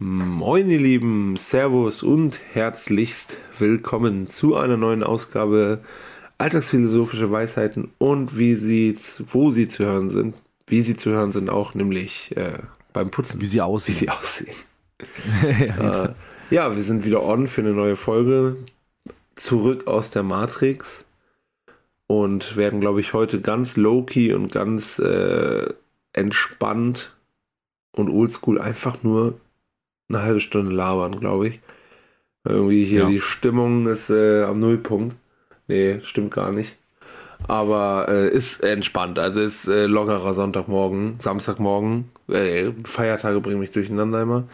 Moin ihr Lieben, Servus und herzlichst willkommen zu einer neuen Ausgabe Alltagsphilosophische Weisheiten und wie sie, wo sie zu hören sind, wie sie zu hören sind auch, nämlich äh, beim Putzen. Wie sie aussehen. Wie sie aussehen. ja, äh, ja, wir sind wieder on für eine neue Folge, zurück aus der Matrix und werden, glaube ich, heute ganz low-key und ganz äh, entspannt und oldschool einfach nur eine halbe Stunde labern, glaube ich. Irgendwie hier ja. die Stimmung ist äh, am Nullpunkt. Nee, stimmt gar nicht. Aber äh, ist entspannt. Also ist äh, lockerer Sonntagmorgen, Samstagmorgen. Äh, Feiertage bringen mich durcheinander immer.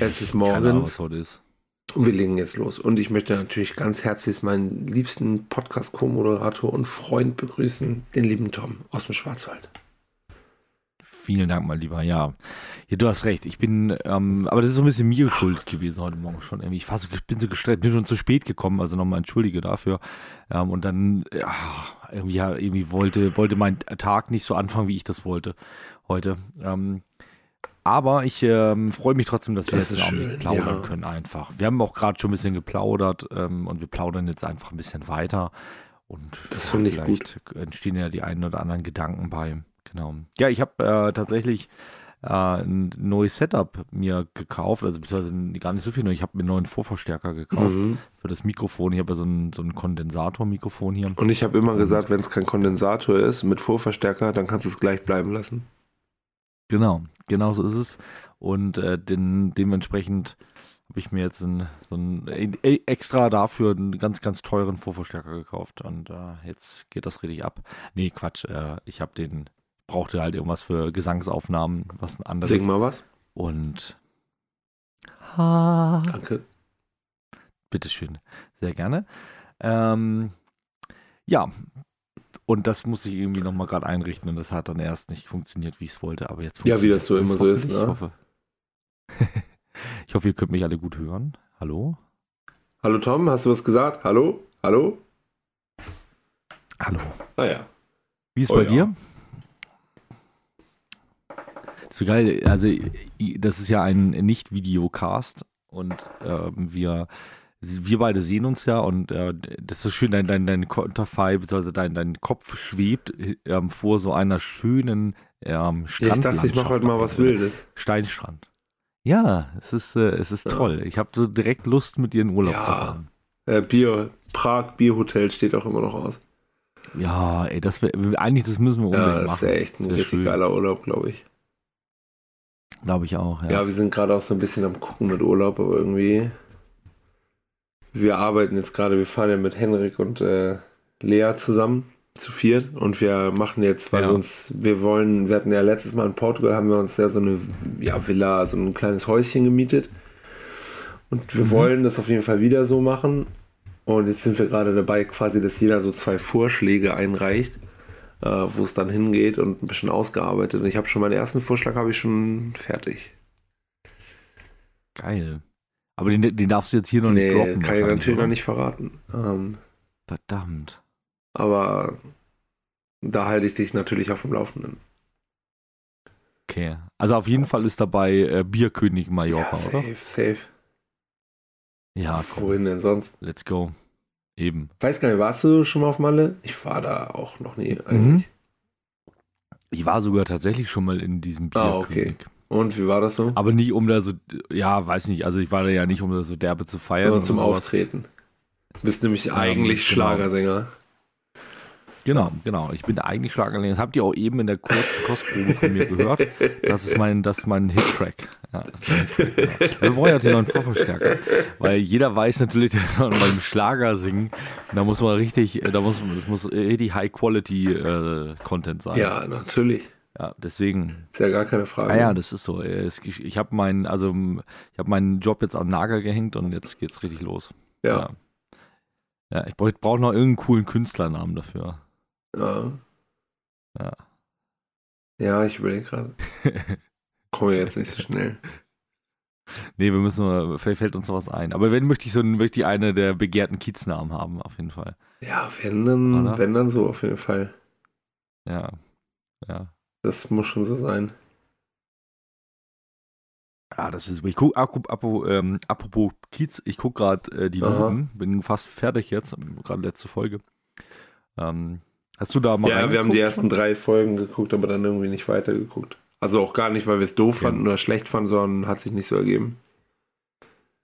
es ist morgens. Ahnung, ist. Und wir legen jetzt los. Und ich möchte natürlich ganz herzlich meinen liebsten Podcast-Co-Moderator und Freund begrüßen, den lieben Tom aus dem Schwarzwald. Vielen Dank, mein Lieber. Ja, ja du hast recht. Ich bin, ähm, aber das ist so ein bisschen mir schuld gewesen heute Morgen schon. Irgendwie. Ich so, bin so gestresst, bin schon zu spät gekommen, also nochmal entschuldige dafür. Ähm, und dann, ja, irgendwie, ja, irgendwie wollte, wollte mein Tag nicht so anfangen, wie ich das wollte heute. Ähm, aber ich ähm, freue mich trotzdem, dass wir das jetzt schön, plaudern ja. können einfach. Wir haben auch gerade schon ein bisschen geplaudert ähm, und wir plaudern jetzt einfach ein bisschen weiter. Und das ja, vielleicht entstehen ja die einen oder anderen Gedanken bei. Genau. Ja, ich habe äh, tatsächlich äh, ein neues Setup mir gekauft, also beziehungsweise gar nicht so viel. Ich habe mir einen neuen Vorverstärker gekauft mhm. für das Mikrofon. Ich habe ja so ein, so ein Kondensatormikrofon hier. Und ich habe immer gesagt, wenn es kein Kondensator ist mit Vorverstärker, dann kannst du es gleich bleiben lassen. Genau, genau so ist es. Und äh, den, dementsprechend habe ich mir jetzt ein, so ein äh, extra dafür einen ganz, ganz teuren Vorverstärker gekauft. Und äh, jetzt geht das richtig ab. Nee, Quatsch. Äh, ich habe den brauchte halt irgendwas für Gesangsaufnahmen, was ein anderes. Sing mal was. Und ha. Danke. Bitteschön, sehr gerne. Ähm, ja, und das muss ich irgendwie nochmal gerade einrichten und das hat dann erst nicht funktioniert, wie ich es wollte, aber jetzt Ja, wie das so immer so ist, ne? Ich hoffe. ich hoffe, ihr könnt mich alle gut hören. Hallo? Hallo Tom, hast du was gesagt? Hallo? Hallo? Hallo. Ah ja. Wie ist es oh, bei ja. dir? So geil, also das ist ja ein Nicht-Videocast und äh, wir, wir beide sehen uns ja und äh, das ist so schön, dein, dein, dein Konterfei, beziehungsweise dein, dein Kopf schwebt ähm, vor so einer schönen ähm, Strand. Ja, ich dachte, ich mache heute mal was Wildes. Steinstrand. Ja, es ist, äh, es ist ja. toll. Ich habe so direkt Lust, mit dir in Urlaub ja. zu fahren. Äh, Bier, Prag Bierhotel steht auch immer noch aus. Ja, ey, das wär, eigentlich, das müssen wir unbedingt machen. Ja, das ist ja echt ein richtig schön. geiler Urlaub, glaube ich. Glaube ich auch, ja. Ja, wir sind gerade auch so ein bisschen am Gucken mit Urlaub, aber irgendwie. Wir arbeiten jetzt gerade, wir fahren ja mit Henrik und äh, Lea zusammen, zu viert. Und wir machen jetzt, weil ja. wir uns, wir wollen, wir hatten ja letztes Mal in Portugal, haben wir uns ja so eine ja, Villa, so ein kleines Häuschen gemietet. Und wir mhm. wollen das auf jeden Fall wieder so machen. Und jetzt sind wir gerade dabei, quasi, dass jeder so zwei Vorschläge einreicht äh, wo es dann hingeht und ein bisschen ausgearbeitet. Und ich habe schon meinen ersten Vorschlag habe ich schon fertig. Geil. Aber den, den darfst du jetzt hier noch nee, nicht droppen. kann ich natürlich noch nicht verraten. Ähm, Verdammt. Aber da halte ich dich natürlich auf dem Laufenden. Okay. Also auf jeden Fall ist dabei äh, Bierkönig Mallorca, ja, safe, oder? Safe, Ja, komm. Wohin denn sonst? Let's go. Eben. Weiß gar nicht, warst du schon mal auf Malle? Ich war da auch noch nie eigentlich. Mhm. Ich war sogar tatsächlich schon mal in diesem Bier. Ah, okay. Und wie war das so? Aber nicht um da so, ja, weiß nicht, also ich war da ja nicht, um da so derbe zu feiern. Sondern zum Auftreten. Du bist nämlich ja, eigentlich genau. Schlagersänger. Genau, genau. Ich bin eigentlich Schlagersänger. Das habt ihr auch eben in der kurzen Kostprobe von mir gehört. Das ist mein, das ist mein Hit-Track. Ja, Hit genau. Wir brauchen ja den neuen Vorverstärker. Weil jeder weiß natürlich, dass man beim Schlager singen, da muss man richtig, da muss man, das muss richtig High-Quality-Content äh, sein. Ja, natürlich. Ja, deswegen. Ist ja gar keine Frage. Ah ja, das ist so. Ich habe meinen, also ich habe meinen Job jetzt an Nager gehängt und jetzt geht's richtig los. Ja. Ja, ja ich brauche brauch noch irgendeinen coolen Künstlernamen dafür. Ja. Ja. Ja, ich überlege gerade. Komme jetzt nicht so schnell. Nee, wir müssen nur, vielleicht fällt uns noch was ein. Aber wenn möchte ich so möchte ich eine der begehrten Kieznamen haben, auf jeden Fall. Ja, wenn dann, wenn dann so, auf jeden Fall. Ja. Ja. Das muss schon so sein. Ja, das ist, ich guck, apropos, ähm, apropos Kiez, ich gucke gerade äh, die Noten, bin fast fertig jetzt, gerade letzte Folge. Ähm, hast du da mal Ja, wir haben die ersten drei Folgen geguckt, aber dann irgendwie nicht weitergeguckt. Also auch gar nicht, weil wir es doof fanden oder schlecht fanden, sondern hat sich nicht so ergeben.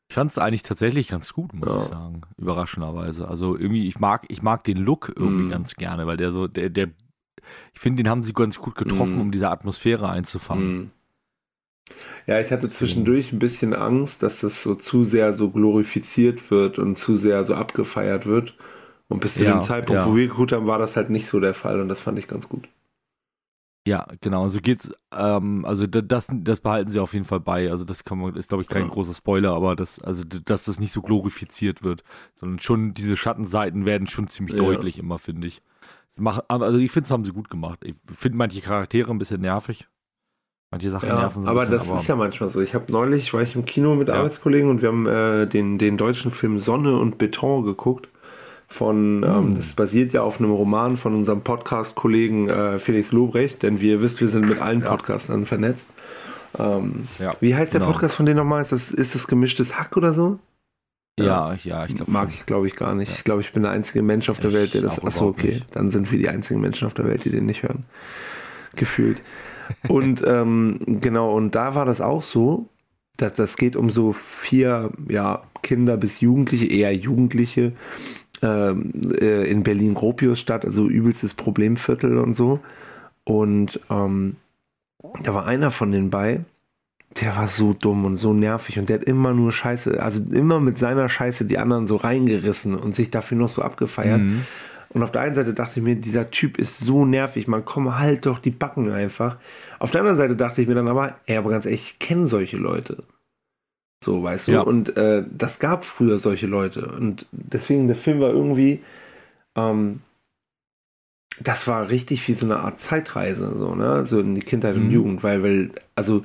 Ich fand es eigentlich tatsächlich ganz gut, muss ja. ich sagen. Überraschenderweise. Also irgendwie, ich mag, ich mag den Look irgendwie mm. ganz gerne, weil der so, der, der, ich finde, den haben sie ganz gut getroffen, mm. um diese Atmosphäre einzufangen. Mm. Ja, ich hatte zwischendurch ein bisschen Angst, dass das so zu sehr so glorifiziert wird und zu sehr so abgefeiert wird. Und bis zu ja, dem Zeitpunkt, ja. wo wir geguckt haben, war das halt nicht so der Fall und das fand ich ganz gut. Ja, genau, so geht's. Ähm, also das, das behalten sie auf jeden Fall bei. Also das kann man, ist glaube ich kein ja. großer Spoiler, aber das, also dass das nicht so glorifiziert wird, sondern schon diese Schattenseiten werden schon ziemlich ja. deutlich immer, finde ich. Also ich finde, es haben sie gut gemacht. Ich finde manche Charaktere ein bisschen nervig. Manche Sachen ja, nerven so aber bisschen, das aber ist ja manchmal so. Ich habe neulich, war ich im Kino mit ja. Arbeitskollegen und wir haben äh, den, den deutschen Film Sonne und Beton geguckt. Von, ähm, das basiert ja auf einem Roman von unserem Podcast-Kollegen äh, Felix Lobrecht, denn wie ihr wisst, wir sind mit allen ja. Podcastern vernetzt. Ähm, ja, wie heißt genau. der Podcast von denen nochmal? Ist das, ist das gemischtes Hack oder so? Ja, ja, ich glaube. Mag ich, glaube ich, gar nicht. Ja. Ich glaube, ich bin der einzige Mensch auf der ich Welt, der das. Achso, okay. Nicht. Dann sind wir die einzigen Menschen auf der Welt, die den nicht hören. Gefühlt. Und ähm, genau, und da war das auch so, dass das geht um so vier ja, Kinder bis Jugendliche, eher Jugendliche äh, in Berlin-Gropiusstadt, also übelstes Problemviertel und so. Und ähm, da war einer von den bei, der war so dumm und so nervig und der hat immer nur Scheiße, also immer mit seiner Scheiße die anderen so reingerissen und sich dafür noch so abgefeiert. Mhm. Und auf der einen Seite dachte ich mir, dieser Typ ist so nervig, man komm halt doch die Backen einfach. Auf der anderen Seite dachte ich mir dann aber, ey, aber ganz ehrlich, ich kenne solche Leute. So, weißt du? Ja. Und äh, das gab früher solche Leute. Und deswegen, der Film war irgendwie, ähm, das war richtig wie so eine Art Zeitreise, so, ne? So in die Kindheit und mhm. Jugend, weil, weil, also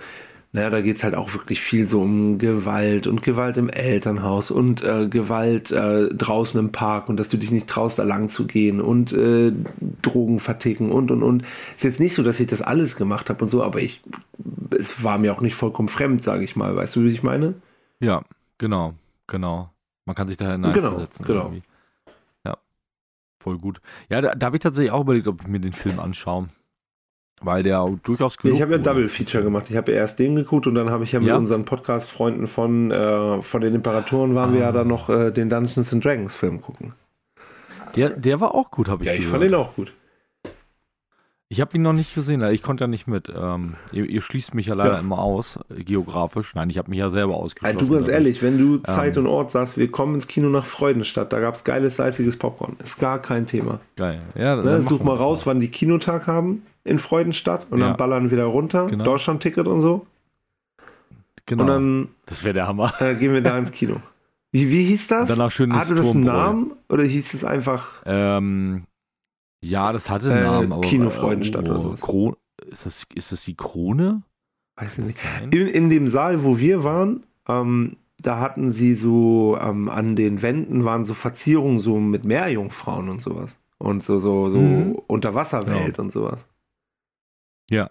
naja, da geht es halt auch wirklich viel so um Gewalt und Gewalt im Elternhaus und äh, Gewalt äh, draußen im Park und dass du dich nicht traust, da lang zu gehen und äh, Drogen verticken und und und. Ist jetzt nicht so, dass ich das alles gemacht habe und so, aber ich, es war mir auch nicht vollkommen fremd, sage ich mal. Weißt du, wie ich meine? Ja, genau, genau. Man kann sich da hineinversetzen. Genau, genau. Ja, voll gut. Ja, da, da habe ich tatsächlich auch überlegt, ob ich mir den Film anschaue. Weil der durchaus genug. Ich habe ja Double Feature gemacht. Ich habe ja erst den geguckt und dann habe ich ja mit ja. unseren Podcast-Freunden von, äh, von den Imperatoren waren ah. wir ja ah. dann noch äh, den Dungeons and Dragons Film gucken. Der, der war auch gut, habe ich Ja, ich gehört. fand den auch gut. Ich habe ihn noch nicht gesehen, ich konnte ja nicht mit. Ähm, ihr, ihr, schließt mich ja leider ja. immer aus, geografisch. Nein, ich habe mich ja selber ausgeschlossen. Also du ganz ehrlich, wenn du Zeit ähm, und Ort sagst, wir kommen ins Kino nach Freudenstadt, da gab es geiles, salziges Popcorn. Ist gar kein Thema. Geil. Ja, ne, such mal raus, wann die Kinotag haben in Freudenstadt und ja. dann ballern wieder runter. Genau. Deutschland-Ticket und so. Genau. Und dann das wäre der Hammer. Äh, gehen wir da ins Kino. Wie, wie hieß das? Und danach schön Hatte das einen Namen oder hieß es einfach? Ähm, ja, das hatte einen äh, Namen. Aber, Kino Freudenstadt oder so. Kron ist, das, ist das die Krone? Weiß ich nicht. In, in dem Saal, wo wir waren, ähm, da hatten sie so ähm, an den Wänden waren so Verzierungen so mit Meerjungfrauen und sowas. Und so, so, so mhm. Unterwasserwelt ja. und sowas. Ja.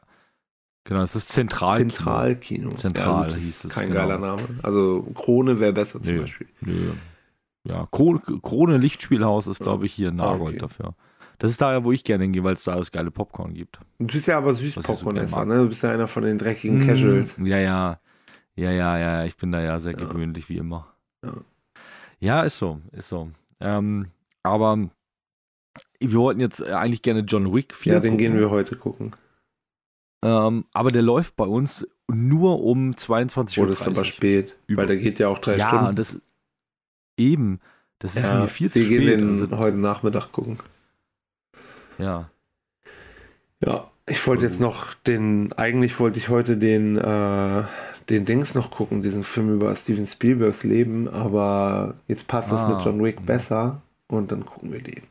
Genau, es ist Zentralkino. Zentralkino. Zentral ja, hieß es. Kein genau. geiler Name. Also Krone wäre besser zum nö, Beispiel. Nö. Ja, Krone, Krone Lichtspielhaus ist, glaube ich, hier in Nagold okay. dafür. Das ist da, wo ich gerne hingehe, weil es da das geile Popcorn gibt. Du bist ja aber süß Popcorn-Esser, ne? Du bist ja einer von den dreckigen mmh, Casuals. Ja, ja. Ja, ja, ja. Ich bin da ja sehr ja. gewöhnlich, wie immer. Ja. ja, ist so, ist so. Ähm, aber wir wollten jetzt eigentlich gerne John Wick 4 Ja, den gucken. gehen wir heute gucken. Ähm, aber der läuft bei uns nur um 22 Uhr. Oh, das ist aber spät, Über. weil der geht ja auch drei ja, Stunden. Ja, das eben. Das ist ja, mir viel zu spät. Wir gehen den also, heute Nachmittag gucken. Ja. Ja, ich wollte jetzt noch den, eigentlich wollte ich heute den, äh, den Dings noch gucken, diesen Film über Steven Spielbergs Leben, aber jetzt passt ah, das mit John Wick besser und dann gucken wir den.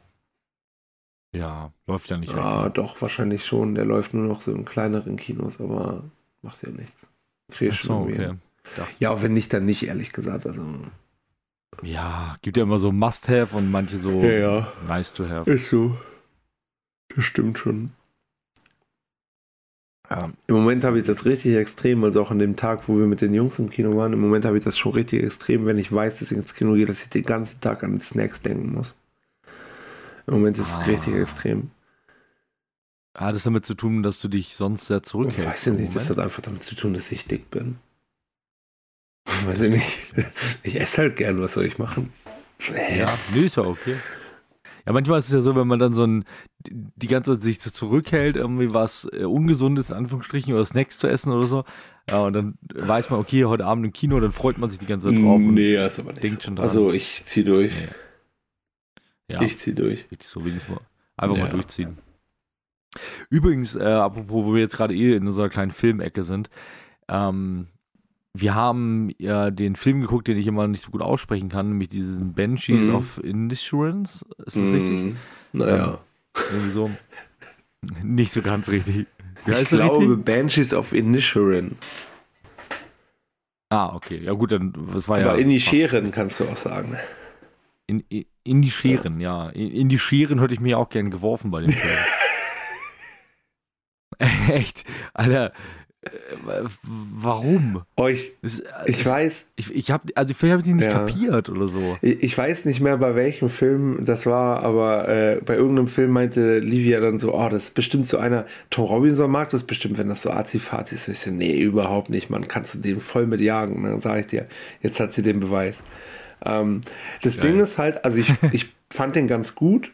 Ja, läuft ja nicht. Ja, doch, wahrscheinlich schon. Der läuft nur noch so in kleineren Kinos, aber macht ja nichts. Kriegst so, okay. Ja, auch wenn nicht, dann nicht, ehrlich gesagt. Also. Ja, gibt ja immer so Must-Have und manche so ja, ja. Nice to have. Ist so. Das stimmt schon. Ja. Im Moment habe ich das richtig extrem, also auch an dem Tag, wo wir mit den Jungs im Kino waren, im Moment habe ich das schon richtig extrem, wenn ich weiß, dass ich ins Kino gehe, dass ich den ganzen Tag an Snacks denken muss. Im Moment ist es ah. richtig extrem. Hat es damit zu tun, dass du dich sonst sehr zurückhältst? Ich weiß ja nicht, das hat einfach damit zu tun, dass ich dick bin. Weiß ich nicht. Ich esse halt gern, was soll ich machen? Ja, nee, ist ja okay. Ja, manchmal ist es ja so, wenn man dann so ein, die ganze Zeit sich so zurückhält, irgendwie was äh, Ungesundes, in Anführungsstrichen, oder Snacks zu essen oder so. Ja, und dann weiß man, okay, heute Abend im Kino, dann freut man sich die ganze Zeit drauf. Nee, ist aber nicht. Denkt so. schon dran. Also ich zieh durch. Nee. Ja, ich zieh durch. Richtig so, wenigstens mal. Einfach ja. mal durchziehen. Übrigens, äh, apropos, wo wir jetzt gerade eh in unserer kleinen Filmecke sind, ähm, wir haben ja den Film geguckt, den ich immer nicht so gut aussprechen kann, nämlich diesen Banshees mhm. of Insurance. Ist das mhm. richtig? Naja. Ähm, irgendwie so. Nicht so ganz richtig. Wie ich glaube, richtig? Banshees of Inisherin. Ah, okay. Ja, gut, dann das war Aber ja. Aber Inisheren kannst du auch sagen. In, in, in die Scheren, ja. ja. In, in, die Scheren hätte ich mir auch gern geworfen bei dem Film. Echt? Alter, Warum? Euch. Ich weiß. Ich, ich habe also vielleicht habe ich die nicht ja. kapiert oder so. Ich weiß nicht mehr bei welchem Film das war, aber äh, bei irgendeinem Film meinte Livia dann so, oh, das ist bestimmt so einer, Tom Robinson mag das bestimmt, wenn das so azi-fazi ist. Ich so, nee, überhaupt nicht, man kannst du den voll mit jagen. dann sage ich dir, jetzt hat sie den Beweis. Ähm, das Geil. Ding ist halt, also ich, ich fand den ganz gut.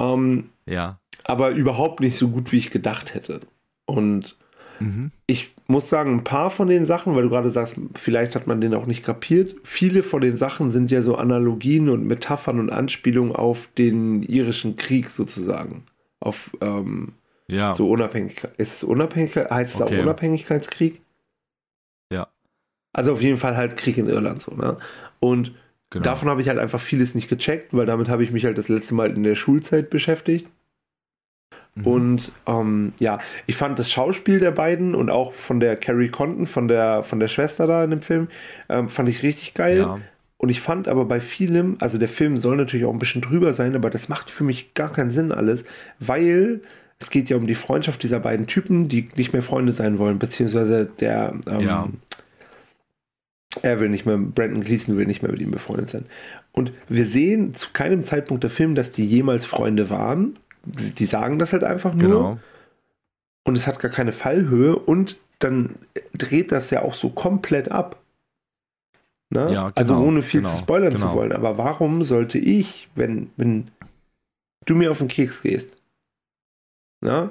Ähm, ja. Aber überhaupt nicht so gut, wie ich gedacht hätte. Und Mhm. Ich muss sagen, ein paar von den Sachen, weil du gerade sagst, vielleicht hat man den auch nicht kapiert. Viele von den Sachen sind ja so Analogien und Metaphern und Anspielungen auf den irischen Krieg sozusagen. Auf ähm, ja. so Unabhängigkeit. Ist es Unabhängigkeit? Heißt es okay. auch Unabhängigkeitskrieg? Ja. Also auf jeden Fall halt Krieg in Irland so, ne? Und genau. davon habe ich halt einfach vieles nicht gecheckt, weil damit habe ich mich halt das letzte Mal in der Schulzeit beschäftigt. Mhm. Und ähm, ja, ich fand das Schauspiel der beiden und auch von der Carrie Condon, von der, von der Schwester da in dem Film, ähm, fand ich richtig geil. Ja. Und ich fand aber bei vielem, also der Film soll natürlich auch ein bisschen drüber sein, aber das macht für mich gar keinen Sinn alles, weil es geht ja um die Freundschaft dieser beiden Typen, die nicht mehr Freunde sein wollen, beziehungsweise der, ähm, ja. er will nicht mehr, Brandon Gleason will nicht mehr mit ihm befreundet sein. Und wir sehen zu keinem Zeitpunkt der Film, dass die jemals Freunde waren die sagen das halt einfach nur. Genau. Und es hat gar keine Fallhöhe und dann dreht das ja auch so komplett ab. Ne? Ja, genau, also ohne viel genau, zu spoilern genau. zu wollen. Aber warum sollte ich, wenn, wenn du mir auf den Keks gehst, ne?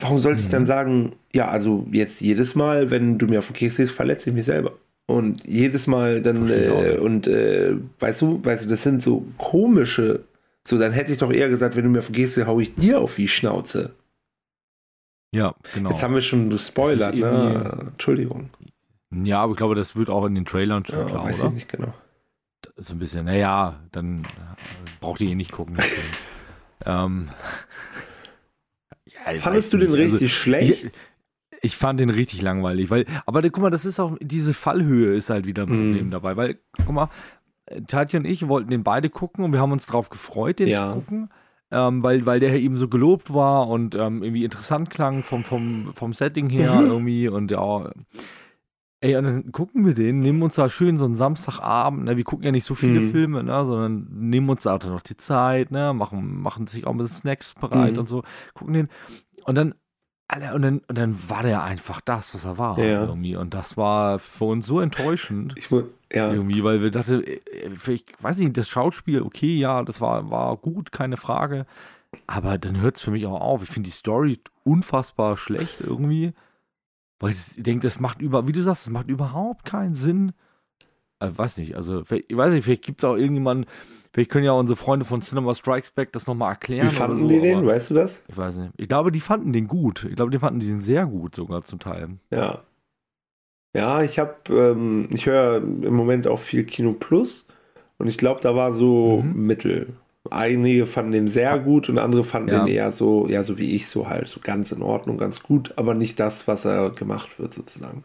warum sollte mhm. ich dann mhm. sagen, ja, also jetzt jedes Mal, wenn du mir auf den Keks gehst, verletze ich mich selber. Und jedes Mal dann, äh, und äh, weißt du, weißt du, das sind so komische so, dann hätte ich doch eher gesagt, wenn du mir vergisst, hau ich dir auf die Schnauze. Ja, genau. Jetzt haben wir schon gespoilert, ne? Entschuldigung. Ja, aber ich glaube, das wird auch in den Trailern schon ja, klar, weiß oder? ich nicht genau. So ein bisschen, naja, dann äh, braucht ihr eh nicht gucken. ähm, ja, Fandest du den also, richtig schlecht? Ich, ich, fand den richtig langweilig, weil, aber guck mal, das ist auch, diese Fallhöhe ist halt wieder ein Problem mm. dabei, weil, guck mal, Tatja und ich wollten den beide gucken und wir haben uns darauf gefreut, den ja. zu gucken. Ähm, weil, weil der eben so gelobt war und ähm, irgendwie interessant klang vom, vom, vom Setting her mhm. irgendwie und ja. Ey, und dann gucken wir den, nehmen uns da schön so einen Samstagabend, ne, wir gucken ja nicht so viele mhm. Filme, ne, sondern nehmen uns da noch die Zeit, ne, machen, machen sich auch ein bisschen Snacks bereit mhm. und so, gucken den. Und dann und dann, und dann war der einfach das, was er war. Ja. Irgendwie. Und das war für uns so enttäuschend. Ich, ja. Irgendwie, weil wir dachten, äh, ich weiß nicht, das Schauspiel, okay, ja, das war, war gut, keine Frage. Aber dann hört es für mich auch auf. Ich finde die Story unfassbar schlecht irgendwie. Weil ich denke, das macht über, wie du sagst, das macht überhaupt keinen Sinn. Ich äh, weiß nicht, also, ich weiß nicht, vielleicht gibt es auch irgendjemanden, Vielleicht können ja unsere Freunde von Cinema Strikes Back das nochmal erklären. Wie fanden so, die den? Weißt du das? Ich weiß nicht. Ich glaube, die fanden den gut. Ich glaube, die fanden den sehr gut sogar zum Teil. Ja. Ja, ich habe, ähm, ich höre im Moment auch viel Kino Plus und ich glaube, da war so mhm. Mittel. Einige fanden den sehr gut und andere fanden ja. den eher so, ja, so wie ich, so halt, so ganz in Ordnung, ganz gut, aber nicht das, was er gemacht wird, sozusagen.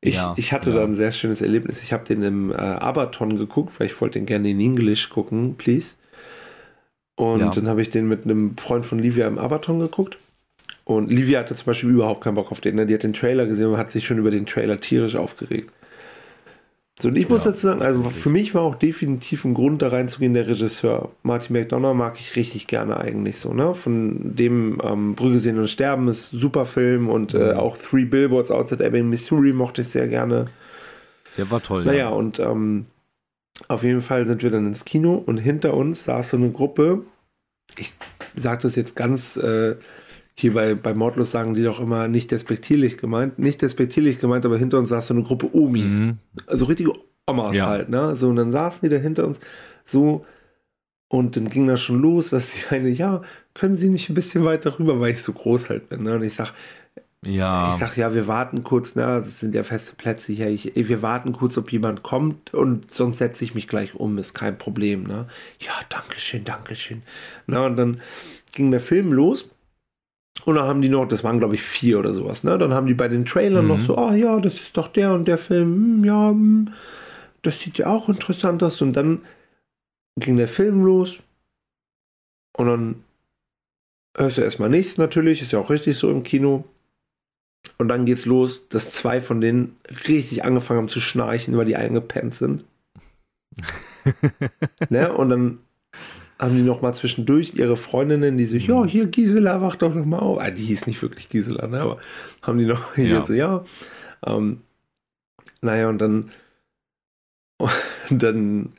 Ich, ja, ich hatte ja. da ein sehr schönes Erlebnis. Ich habe den im äh, Abaton geguckt, weil ich wollte den gerne in Englisch gucken, please. Und ja. dann habe ich den mit einem Freund von Livia im Abaton geguckt. Und Livia hatte zum Beispiel überhaupt keinen Bock auf den. Ne? Die hat den Trailer gesehen und hat sich schon über den Trailer tierisch aufgeregt. So, und ich muss ja, dazu sagen, also für mich war auch definitiv ein Grund, da reinzugehen, der Regisseur. Martin McDonough mag ich richtig gerne eigentlich so, ne? Von dem ähm, Brügge sehen und sterben ist super Film und äh, mhm. äh, auch Three Billboards Outside Ebbing, Missouri mochte ich sehr gerne. Der war toll. Naja, ja. und ähm, auf jeden Fall sind wir dann ins Kino und hinter uns saß so eine Gruppe. Ich sage das jetzt ganz äh, hier bei, bei Mordlos sagen die doch immer nicht despektierlich gemeint. Nicht despektierlich gemeint, aber hinter uns saß so eine Gruppe Omis. Mhm. Also richtige Omas ja. halt, ne? So, und dann saßen die da hinter uns so. Und dann ging das schon los, dass sie eine, ja, können Sie nicht ein bisschen weiter rüber, weil ich so groß halt bin. Ne? Und ich sag, ja. Ich sag, ja, wir warten kurz, ne? Es sind ja feste Plätze hier. Ich, wir warten kurz, ob jemand kommt und sonst setze ich mich gleich um, ist kein Problem, ne? Ja, danke schön, danke schön. Na, und dann ging der Film los und dann haben die noch, das waren glaube ich vier oder sowas, ne? Dann haben die bei den Trailern mhm. noch so, ah oh, ja, das ist doch der und der Film, hm, ja, hm, das sieht ja auch interessant aus. Und dann ging der Film los und dann hörst du erstmal nichts natürlich, ist ja auch richtig so im Kino. Und dann geht's los, dass zwei von denen richtig angefangen haben zu schnarchen, weil die eingepennt sind. ne? Und dann haben die noch mal zwischendurch ihre Freundinnen, die sich, ja, mhm. hier Gisela, wach doch noch mal auf. Ah, die hieß nicht wirklich Gisela, ne? aber haben die noch hier ja. so, ja. Ähm, naja, und dann, und dann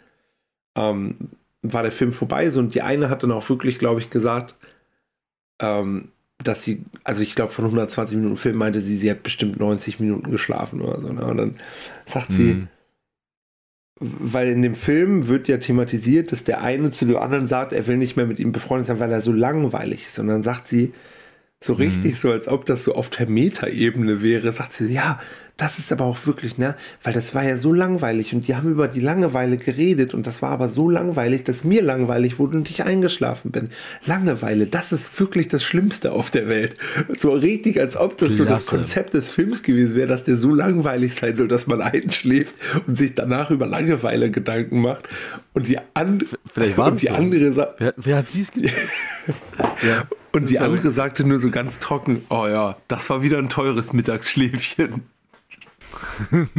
ähm, war der Film vorbei so, und die eine hat dann auch wirklich, glaube ich, gesagt, ähm, dass sie, also ich glaube, von 120 Minuten Film meinte sie, sie hat bestimmt 90 Minuten geschlafen oder so. Ne? Und dann sagt mhm. sie, weil in dem Film wird ja thematisiert, dass der eine zu dem anderen sagt, er will nicht mehr mit ihm befreundet sein, weil er so langweilig ist. Und dann sagt sie so richtig mhm. so, als ob das so auf der Metaebene wäre, sagt sie, ja, das ist aber auch wirklich, ne, weil das war ja so langweilig und die haben über die Langeweile geredet und das war aber so langweilig, dass mir langweilig wurde und ich eingeschlafen bin. Langeweile, das ist wirklich das Schlimmste auf der Welt. So richtig, als ob das Klasse. so das Konzept des Films gewesen wäre, dass der so langweilig sein soll, dass man einschläft und sich danach über Langeweile Gedanken macht. Und die, an Vielleicht war und die so. andere wer, wer hat sie es ja. Und die andere sagte nur so ganz trocken, oh ja, das war wieder ein teures Mittagsschläfchen.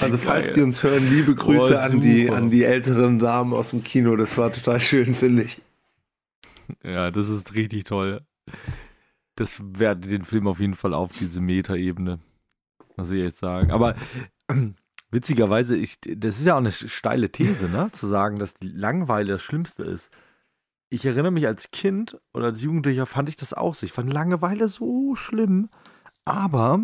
Also falls Geil. die uns hören, liebe Grüße oh, an, die, an die älteren Damen aus dem Kino. Das war total schön, finde ich. Ja, das ist richtig toll. Das werde den Film auf jeden Fall auf diese Meta-Ebene. Muss ich jetzt sagen. Aber witzigerweise, ich, das ist ja auch eine steile These, ne? Zu sagen, dass die Langeweile das Schlimmste ist. Ich erinnere mich als Kind oder als Jugendlicher fand ich das auch so. Ich fand Langeweile so schlimm. Aber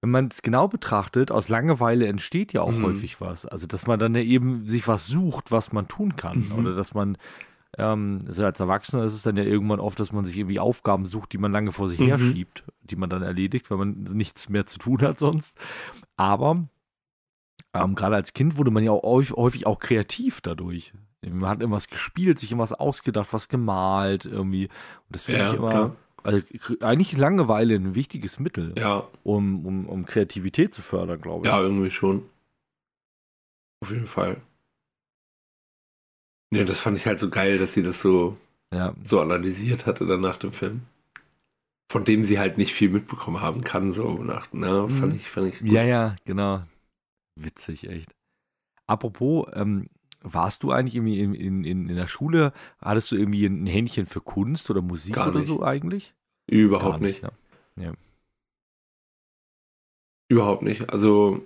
wenn man es genau betrachtet, aus Langeweile entsteht ja auch mhm. häufig was. Also, dass man dann ja eben sich was sucht, was man tun kann. Mhm. Oder dass man, ähm, also als Erwachsener ist es dann ja irgendwann oft, dass man sich irgendwie Aufgaben sucht, die man lange vor sich mhm. her schiebt, die man dann erledigt, weil man nichts mehr zu tun hat sonst. Aber ähm, gerade als Kind wurde man ja auch häufig auch kreativ dadurch. Man hat irgendwas gespielt, sich irgendwas ausgedacht, was gemalt irgendwie. Und das finde ja, ich immer. Klar also eigentlich Langeweile ein wichtiges Mittel, ja. um, um, um Kreativität zu fördern, glaube ich. Ja, irgendwie schon. Auf jeden Fall. Ja, das fand ich halt so geil, dass sie das so, ja. so analysiert hatte dann nach dem Film. Von dem sie halt nicht viel mitbekommen haben kann, so nach, ne, mhm. fand ich, fand ich gut. Ja, ja, genau. Witzig, echt. Apropos, ähm, warst du eigentlich irgendwie in, in, in, der Schule, hattest du irgendwie ein Händchen für Kunst oder Musik oder so eigentlich? Überhaupt nicht. nicht. Ja. ja. Überhaupt nicht. Also,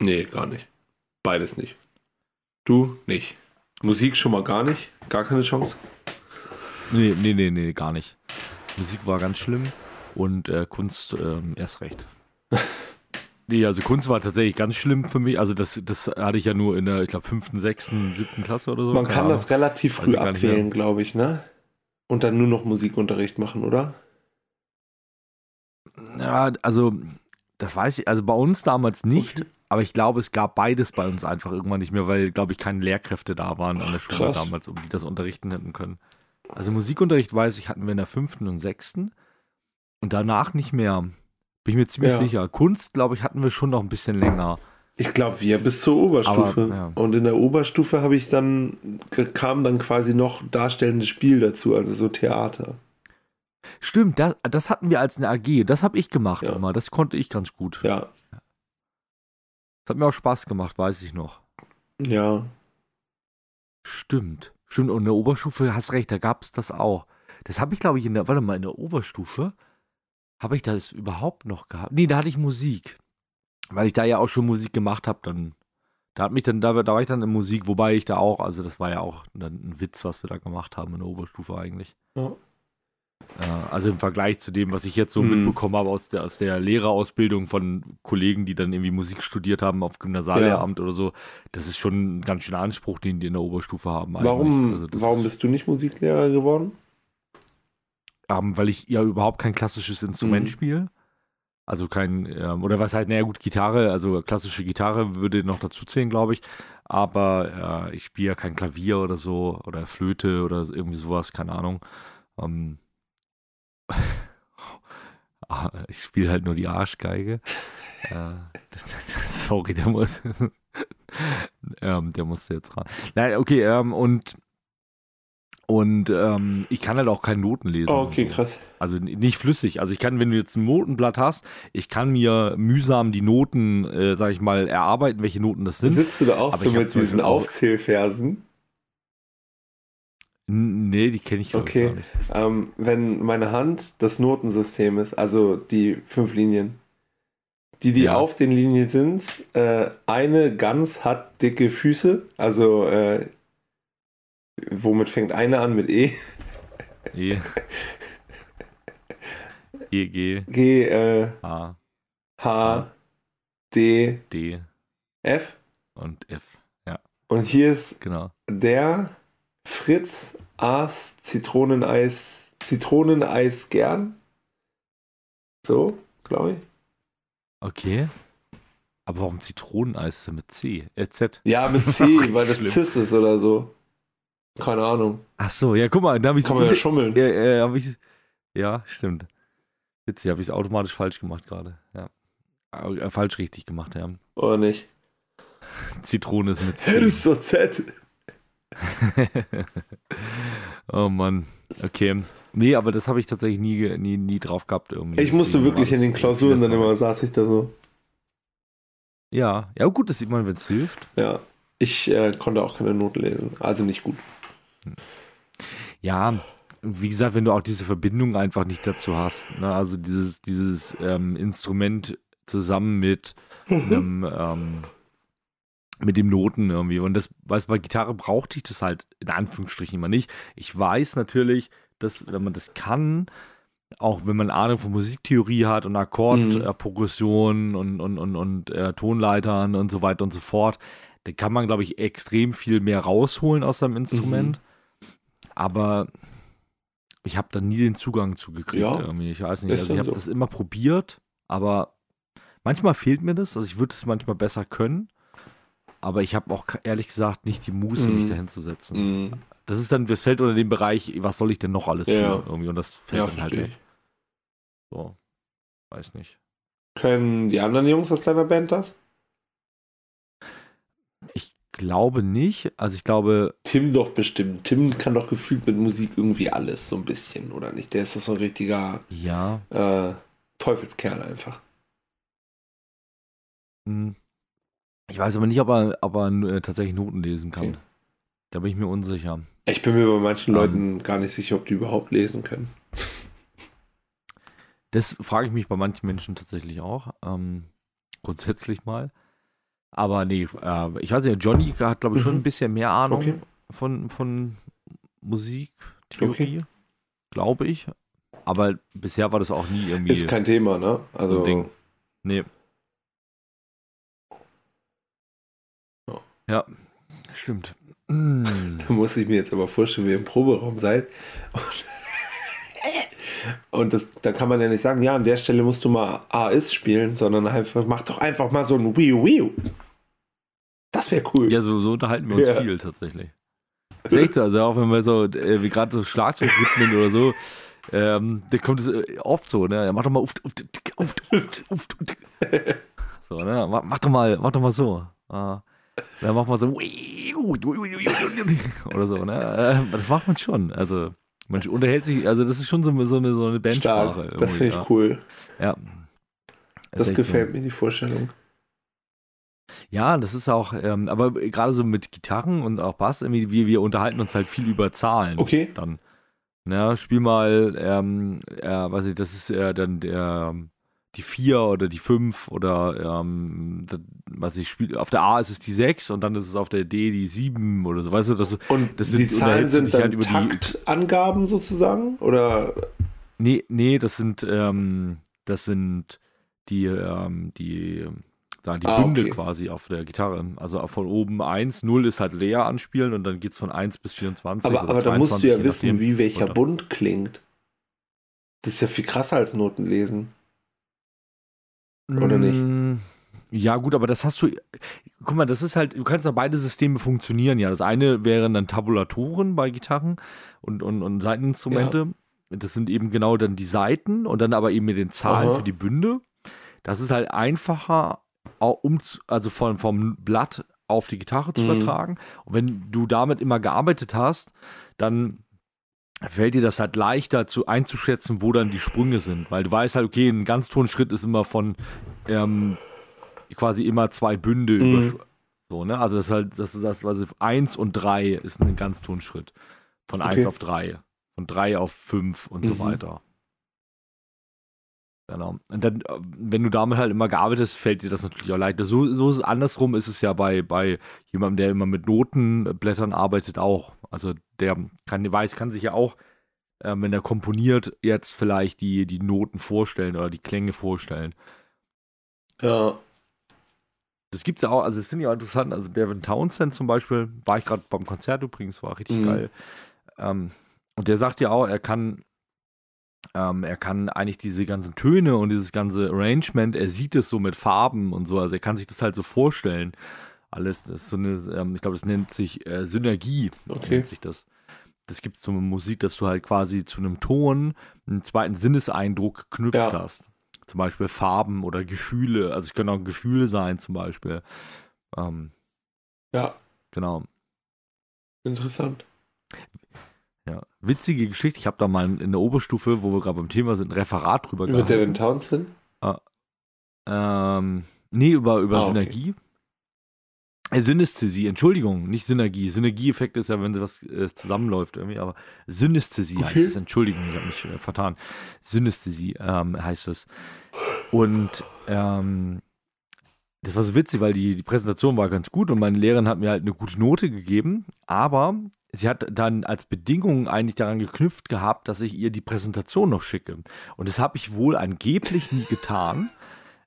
nee, gar nicht. Beides nicht. Du nicht. Musik schon mal gar nicht. Gar keine Chance. Nee, nee, nee, nee, gar nicht. Musik war ganz schlimm und äh, Kunst ähm, erst recht. Nee, also Kunst war tatsächlich ganz schlimm für mich. Also das, das hatte ich ja nur in der, ich glaube, fünften, sechsten, siebten Klasse oder so. Man kann das relativ früh abwählen, glaube ich, ne? Und dann nur noch Musikunterricht machen, oder? Ja, also das weiß ich, also bei uns damals nicht, okay. aber ich glaube, es gab beides bei uns einfach irgendwann nicht mehr, weil, glaube ich, keine Lehrkräfte da waren an der Schule Krass. damals, um die das unterrichten hätten können. Also Musikunterricht weiß ich, hatten wir in der fünften und sechsten und danach nicht mehr. Bin ich mir ziemlich ja. sicher. Kunst, glaube ich, hatten wir schon noch ein bisschen länger. Ich glaube, wir bis zur Oberstufe. Aber, ja. Und in der Oberstufe habe ich dann, kam dann quasi noch darstellendes Spiel dazu, also so Theater. Stimmt, das, das hatten wir als eine AG. Das habe ich gemacht ja. immer. Das konnte ich ganz gut. Ja. Das hat mir auch Spaß gemacht, weiß ich noch. Ja. Stimmt. Stimmt. Und in der Oberstufe hast recht, da gab es das auch. Das habe ich, glaube ich, in der, warte mal, in der Oberstufe habe ich das überhaupt noch gehabt. Nee, da hatte ich Musik weil ich da ja auch schon Musik gemacht habe, dann da hat mich dann, da, da war ich dann in Musik, wobei ich da auch, also das war ja auch ein Witz, was wir da gemacht haben in der Oberstufe eigentlich. Ja. Äh, also im Vergleich zu dem, was ich jetzt so mhm. mitbekommen habe aus der, aus der Lehrerausbildung von Kollegen, die dann irgendwie Musik studiert haben auf Gymnasiallehramt ja. oder so, das ist schon ein ganz schöner Anspruch, den die in der Oberstufe haben. Warum, also warum bist du nicht Musiklehrer geworden? Ähm, weil ich ja überhaupt kein klassisches Instrument mhm. spiele. Also kein, ähm, oder was heißt, naja gut, Gitarre, also klassische Gitarre würde noch dazu zählen, glaube ich. Aber äh, ich spiele ja kein Klavier oder so oder Flöte oder irgendwie sowas, keine Ahnung. Ähm, ah, ich spiele halt nur die Arschgeige. äh, sorry, der muss. ähm, der musste jetzt ran. Nein, okay, ähm, und und ähm, ich kann halt auch keine Noten lesen. Oh, okay, so. krass. Also nicht flüssig. Also ich kann, wenn du jetzt ein Notenblatt hast, ich kann mir mühsam die Noten, äh, sag ich mal, erarbeiten, welche Noten das sind. Sitzt du da auch so mit diesen Aufzählversen? Nee, die kenne ich okay. gar nicht. Ähm, wenn meine Hand das Notensystem ist, also die fünf Linien, die, die ja. auf den Linien sind, äh, eine Gans hat dicke Füße, also äh, Womit fängt eine an mit E? E. E, G. G, äh, H. H. D. D. F. Und F, ja. Und hier ist genau. der Fritz Aas Zitroneneis, Zitroneneis gern. So, glaube ich. Okay. Aber warum Zitroneneis mit C? Äh, Z? Ja, mit C, weil das Cis ist oder so. Keine Ahnung. Ach so, ja, guck mal, da habe ich Kann man ja schummeln. Ja, ja, ja stimmt. Witzig, habe ich es automatisch falsch gemacht gerade. Ja. Äh, falsch richtig gemacht, ja. Oder nicht? Zitrone ist mit. Hä, das ist so Z. oh Mann. Okay. Nee, aber das habe ich tatsächlich nie, nie, nie drauf gehabt irgendwie. Ich musste wirklich in den Klausuren dann immer, saß ich da so. Ja, ja gut, das sieht man, wenn es hilft. Ja, ich äh, konnte auch keine Noten lesen, also nicht gut. Ja, wie gesagt, wenn du auch diese Verbindung einfach nicht dazu hast, ne? also dieses, dieses ähm, Instrument zusammen mit einem, ähm, mit dem Noten irgendwie. Und das, weißt bei Gitarre brauchte ich das halt in Anführungsstrichen immer nicht. Ich weiß natürlich, dass, wenn man das kann, auch wenn man Ahnung von Musiktheorie hat und Akkordprogression mhm. äh, und, und, und, und äh, Tonleitern und so weiter und so fort, dann kann man, glaube ich, extrem viel mehr rausholen aus seinem Instrument. Mhm. Aber ich habe da nie den Zugang zugekriegt. Ja, irgendwie. Ich weiß nicht. Also ich habe so. das immer probiert, aber manchmal fehlt mir das. Also ich würde es manchmal besser können. Aber ich habe auch ehrlich gesagt nicht die Muße, mhm. mich dahin zu setzen. Mhm. Das ist dann, das fällt unter den Bereich, was soll ich denn noch alles ja. tun? Irgendwie. Und das fällt ja, dann halt nicht. So. Weiß nicht. Können die anderen Jungs aus deiner Band das? Glaube nicht. Also ich glaube. Tim doch bestimmt. Tim kann doch gefühlt mit Musik irgendwie alles so ein bisschen, oder nicht? Der ist doch so ein richtiger ja. äh, Teufelskerl einfach. Hm. Ich weiß aber nicht, ob er, ob er äh, tatsächlich Noten lesen kann. Okay. Da bin ich mir unsicher. Ich bin mir bei manchen um, Leuten gar nicht sicher, ob die überhaupt lesen können. Das frage ich mich bei manchen Menschen tatsächlich auch. Ähm, grundsätzlich mal. Aber nee, äh, ich weiß nicht, Johnny hat, glaube ich, schon ein mhm. bisschen mehr Ahnung okay. von, von Musiktheorie, okay. glaube ich. Aber bisher war das auch nie irgendwie. Ist kein Thema, ne? Also. So Ding. Nee. Ja, stimmt. Da muss ich mir jetzt aber vorstellen, wie ihr im Proberaum seid. Und das, da kann man ja nicht sagen, ja, an der Stelle musst du mal A ist spielen, sondern einfach, mach doch einfach mal so ein Wii Wii. Das wäre cool. Ja, so, so unterhalten wir uns ja. viel tatsächlich. Das ist echt so, also auch wenn wir so, äh, wie gerade so Schlagzeug widmen oder so, ähm, da kommt es äh, oft so, ne? Ja, mach doch mal uft, uft, uft, uft, uft, uft. So, ne? Mach, mach doch mal, mach doch mal so. Uh, dann macht man so oder so, ne? Äh, das macht man schon. Also man unterhält sich, also das ist schon so, so eine, so eine Bandsprache. Das finde ich ja. cool. Ja. Das, das gefällt so. mir, die Vorstellung. Ja, das ist auch, ähm, aber gerade so mit Gitarren und auch Bass, irgendwie, wir, wir unterhalten uns halt viel über Zahlen. Okay. Dann. Na, spiel mal, ähm, äh, weiß ich, das ist äh, dann der, die 4 oder die 5 oder ähm, das, was ich spiele. Auf der A ist es die 6 und dann ist es auf der D die 7 oder so. Weißt du, das, und das sind, die Zahlen sind dann halt Taktangaben sozusagen? Oder? Nee, nee, das sind, ähm, das sind die, ähm, die, die ah, Bünde okay. quasi auf der Gitarre. Also von oben 1, 0 ist halt leer anspielen und dann geht es von 1 bis 24. Aber, aber da musst du ja wissen, wie welcher Bund klingt. Das ist ja viel krasser als Noten lesen. Oder nicht? Mm, ja, gut, aber das hast du. Guck mal, das ist halt, du kannst da beide Systeme funktionieren, ja. Das eine wären dann Tabulatoren bei Gitarren und, und, und Seiteninstrumente. Ja. Das sind eben genau dann die Seiten und dann aber eben mit den Zahlen Aha. für die Bünde. Das ist halt einfacher, um, also von, vom Blatt auf die Gitarre zu mhm. übertragen. Und wenn du damit immer gearbeitet hast, dann fällt dir das halt leichter zu einzuschätzen, wo dann die Sprünge sind, weil du weißt halt, okay, ein Ganztonschritt ist immer von ähm, quasi immer zwei Bünde mhm. über, so, ne? Also das ist halt, das ist das, was 1 und 3 ist ein Ganztonschritt. Von okay. 1 auf 3. Von 3 auf 5 und mhm. so weiter. Genau. Und dann, äh, wenn du damit halt immer gearbeitet hast, fällt dir das natürlich auch leichter. So, so ist, andersrum ist es ja bei, bei jemandem, der immer mit Notenblättern arbeitet, auch. Also der kann, weiß, kann sich ja auch, äh, wenn er komponiert, jetzt vielleicht die, die Noten vorstellen oder die Klänge vorstellen. Ja. Das gibt es ja auch, also das finde ich auch interessant. Also Devin Townsend zum Beispiel, war ich gerade beim Konzert übrigens, war richtig mhm. geil. Ähm, und der sagt ja auch, er kann ähm, er kann eigentlich diese ganzen Töne und dieses ganze Arrangement, er sieht es so mit Farben und so, also er kann sich das halt so vorstellen. Alles, das ist so eine, ähm, ich glaube, das nennt sich äh, Synergie, okay. nennt sich das. Das gibt es zur Musik, dass du halt quasi zu einem Ton einen zweiten Sinneseindruck geknüpft ja. hast. Zum Beispiel Farben oder Gefühle. Also es können auch Gefühle sein, zum Beispiel. Ähm, ja. Genau. Interessant. Ja, witzige Geschichte. Ich habe da mal in der Oberstufe, wo wir gerade beim Thema sind, ein Referat drüber über gehabt. Über Devin Townsend? Ah, ähm, nee, über, über ah, Synergie. Okay. Äh, Synästhesie, Entschuldigung, nicht Synergie. Synergieeffekt ist ja, wenn was äh, zusammenläuft irgendwie, aber Synästhesie okay. heißt es. Entschuldigung, ich habe mich äh, vertan. Synästhesie ähm, heißt es. Und ähm, das war so witzig, weil die, die Präsentation war ganz gut und meine Lehrerin hat mir halt eine gute Note gegeben, aber sie hat dann als Bedingung eigentlich daran geknüpft gehabt, dass ich ihr die Präsentation noch schicke. Und das habe ich wohl angeblich nie getan.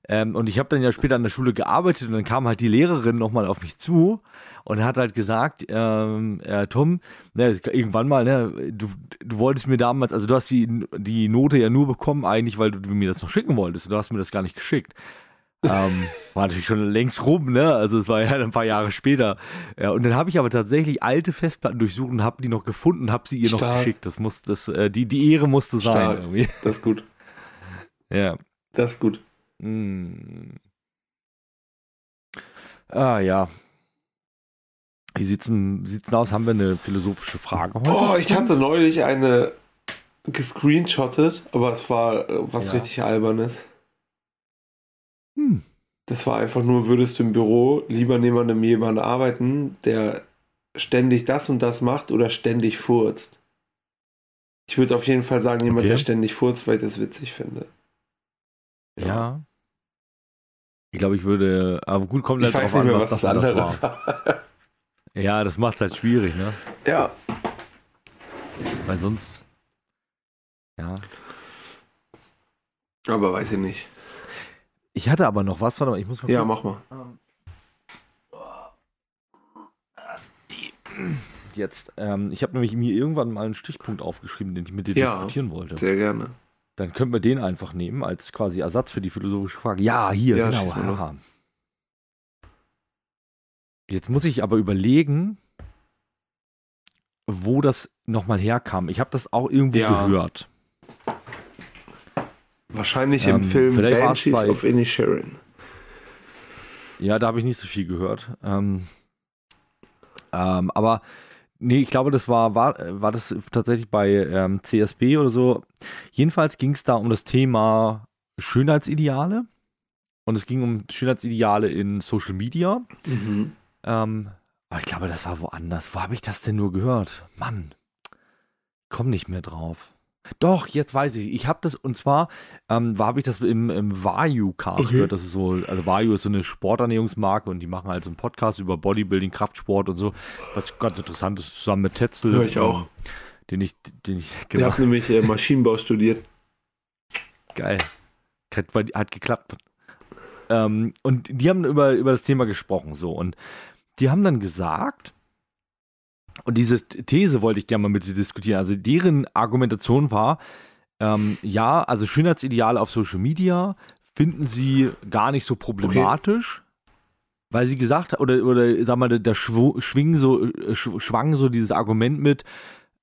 Ähm, und ich habe dann ja später an der Schule gearbeitet und dann kam halt die Lehrerin nochmal auf mich zu und hat halt gesagt, ähm, äh, Tom, ne, irgendwann mal, ne, du, du wolltest mir damals, also du hast die, die Note ja nur bekommen eigentlich, weil du mir das noch schicken wolltest. Du hast mir das gar nicht geschickt ähm, war natürlich schon längst rum, ne? Also es war ja ein paar Jahre später. Ja, und dann habe ich aber tatsächlich alte Festplatten durchsucht und habe die noch gefunden, habe sie ihr Stark. noch geschickt. Das muss, das, äh, die, die Ehre musste sein. Irgendwie. Das ist gut. Ja. Das ist gut. Hm. Ah ja. Wie sieht's denn aus? Haben wir eine philosophische Frage heute? Oh, ich hatte neulich eine gescreenshottet, aber es war äh, was ja. richtig Albernes. Hm. Das war einfach nur, würdest du im Büro lieber neben einem jemanden arbeiten, der ständig das und das macht oder ständig furzt? Ich würde auf jeden Fall sagen, jemand, okay. der ständig furzt, weil ich das witzig finde. Ja. ja. Ich glaube, ich würde, aber gut, kommt halt drauf an, mehr, was, was das andere war. war. ja, das macht es halt schwierig, ne? Ja. Weil sonst, ja. Aber weiß ich nicht. Ich hatte aber noch was, warte mal, ich muss mal Ja, mach mal. Jetzt, ähm, ich habe nämlich mir irgendwann mal einen Stichpunkt aufgeschrieben, den ich mit dir ja, diskutieren wollte. Sehr gerne. Dann können wir den einfach nehmen als quasi Ersatz für die philosophische Frage. Ja, hier, ja, genau. Jetzt muss ich aber überlegen, wo das nochmal herkam. Ich habe das auch irgendwo ja. gehört. Wahrscheinlich ähm, im Film Banshees of Inisherin. Ja, da habe ich nicht so viel gehört. Ähm, ähm, aber nee, ich glaube, das war, war, war das tatsächlich bei ähm, CSB oder so. Jedenfalls ging es da um das Thema Schönheitsideale. Und es ging um Schönheitsideale in Social Media. Mhm. Ähm, aber ich glaube, das war woanders. Wo habe ich das denn nur gehört? Mann, komm nicht mehr drauf. Doch, jetzt weiß ich. Ich habe das, und zwar ähm, habe ich das im, im Vayu-Cast okay. gehört. Das ist so, also Vayu ist so eine Sporternährungsmarke und die machen halt so einen Podcast über Bodybuilding, Kraftsport und so. Was ganz interessant ist, zusammen mit Tetzel. Hör ich auch. Ähm, den ich, den ich, genau. Ich habe nämlich äh, Maschinenbau studiert. Geil. Hat, hat geklappt. Ähm, und die haben über, über das Thema gesprochen, so. Und die haben dann gesagt, und diese These wollte ich gerne mal mit dir diskutieren. Also deren Argumentation war, ähm, ja, also Schönheitsideale auf Social Media finden sie gar nicht so problematisch, okay. weil sie gesagt oder oder sag mal, da schwing so schwang so dieses Argument mit,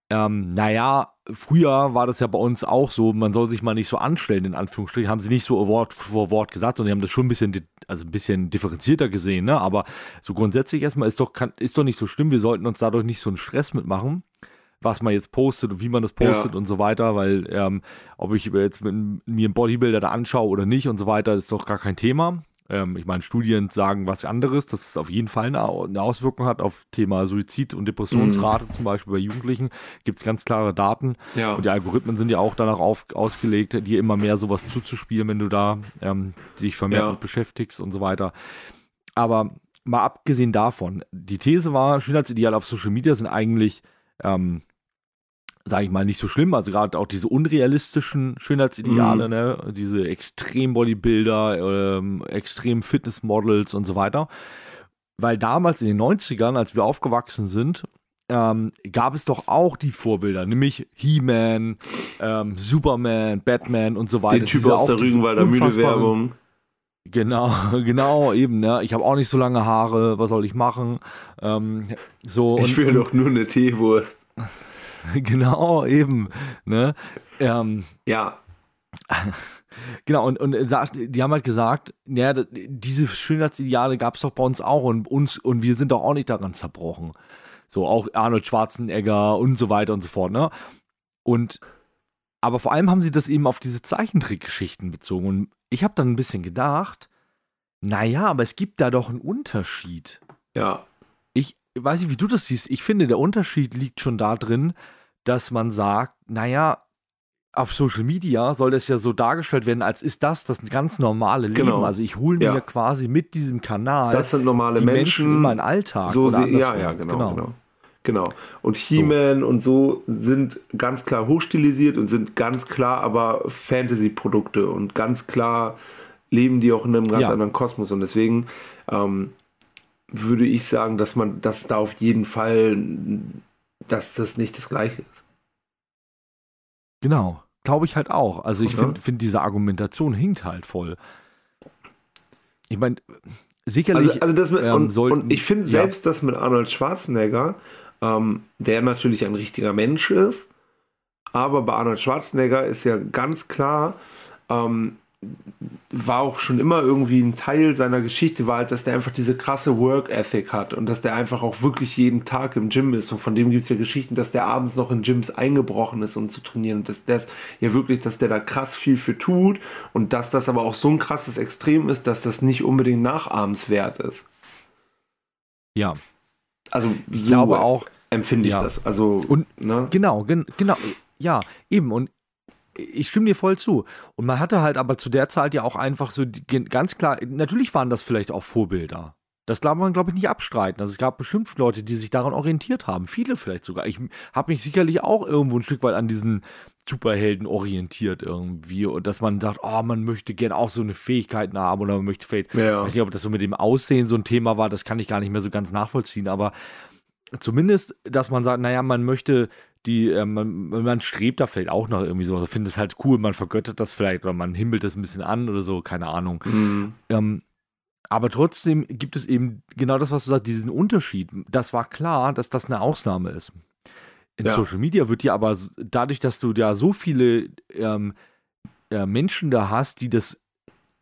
ähm, naja, früher war das ja bei uns auch so, man soll sich mal nicht so anstellen, in Anführungsstrichen, haben sie nicht so Wort vor Wort gesagt, sondern die haben das schon ein bisschen, also ein bisschen differenzierter gesehen, ne? Aber so grundsätzlich erstmal ist doch, kann, ist doch nicht so schlimm, wir sollten uns dadurch nicht so einen Stress mitmachen, was man jetzt postet und wie man das postet ja. und so weiter, weil ähm, ob ich jetzt mir einen Bodybuilder da anschaue oder nicht und so weiter, ist doch gar kein Thema. Ähm, ich meine, Studien sagen was anderes, dass es auf jeden Fall eine, eine Auswirkung hat auf Thema Suizid- und Depressionsrate, mhm. zum Beispiel bei Jugendlichen. Gibt es ganz klare Daten. Ja. Und die Algorithmen sind ja auch danach auf, ausgelegt, dir immer mehr sowas zuzuspielen, wenn du da ähm, dich vermehrt ja. beschäftigst und so weiter. Aber mal abgesehen davon, die These war, Schönheitsideale auf Social Media sind eigentlich ähm, sage ich mal, nicht so schlimm. Also gerade auch diese unrealistischen Schönheitsideale, mhm. ne? diese extrem Bodybuilder, ähm, extrem Fitnessmodels und so weiter. Weil damals in den 90ern, als wir aufgewachsen sind, ähm, gab es doch auch die Vorbilder, nämlich He-Man, ähm, Superman, Batman und so weiter. Den Typ aus der Rügenwalder Mühle-Werbung. Genau, genau, eben, ne? Ich habe auch nicht so lange Haare, was soll ich machen? Ähm, so, ich will und, doch nur eine Teewurst. genau, eben. Ne? Ähm, ja. Genau, und, und die haben halt gesagt, ja, diese Schönheitsideale gab es doch bei uns auch und uns und wir sind doch auch nicht daran zerbrochen. So, auch Arnold Schwarzenegger und so weiter und so fort, ne? Und aber vor allem haben sie das eben auf diese Zeichentrickgeschichten bezogen. Und ich habe dann ein bisschen gedacht, naja, aber es gibt da doch einen Unterschied. Ja weiß nicht, wie du das siehst. Ich finde, der Unterschied liegt schon da drin, dass man sagt, naja, auf Social Media soll das ja so dargestellt werden, als ist das das ganz normale Leben. Genau. Also ich hole mir ja. quasi mit diesem Kanal das sind normale Menschen, Menschen in meinen Alltag. So sie, ja, ja, genau, genau. genau. Genau. Und He-Man so. und so sind ganz klar hochstilisiert und sind ganz klar aber Fantasy-Produkte und ganz klar leben die auch in einem ganz ja. anderen Kosmos. Und deswegen ähm, würde ich sagen, dass man, dass da auf jeden Fall, dass das nicht das Gleiche ist. Genau, glaube ich halt auch. Also ich finde, find, diese Argumentation hinkt halt voll. Ich meine, sicherlich. Also, also das mit, ähm, und, sollten, und, ich finde ja. selbst, dass mit Arnold Schwarzenegger, ähm, der natürlich ein richtiger Mensch ist, aber bei Arnold Schwarzenegger ist ja ganz klar, ähm, war auch schon immer irgendwie ein Teil seiner Geschichte, war halt, dass der einfach diese krasse Work Ethic hat und dass der einfach auch wirklich jeden Tag im Gym ist. Und von dem gibt es ja Geschichten, dass der abends noch in Gyms eingebrochen ist, um zu trainieren. Und dass das ja wirklich, dass der da krass viel für tut und dass das aber auch so ein krasses Extrem ist, dass das nicht unbedingt nachahmenswert ist. Ja. Also so ich glaube auch empfinde ich ja. das. Also und ne? genau, gen genau, ja, eben und ich stimme dir voll zu. Und man hatte halt aber zu der Zeit ja auch einfach so die, ganz klar, natürlich waren das vielleicht auch Vorbilder. Das darf man, glaube ich, nicht abstreiten. Also es gab bestimmt Leute, die sich daran orientiert haben. Viele vielleicht sogar. Ich habe mich sicherlich auch irgendwo ein Stück weit an diesen Superhelden orientiert irgendwie. Und dass man sagt, oh, man möchte gerne auch so eine Fähigkeit haben oder man möchte vielleicht, ja. ich weiß nicht, ob das so mit dem Aussehen so ein Thema war, das kann ich gar nicht mehr so ganz nachvollziehen. Aber zumindest, dass man sagt, naja, man möchte die, äh, man, man, strebt da vielleicht auch noch irgendwie so, also findet es halt cool, man vergöttert das vielleicht oder man himmelt das ein bisschen an oder so, keine Ahnung. Mhm. Ähm, aber trotzdem gibt es eben genau das, was du sagst, diesen Unterschied. Das war klar, dass das eine Ausnahme ist. In ja. Social Media wird dir aber dadurch, dass du da so viele ähm, äh, Menschen da hast, die das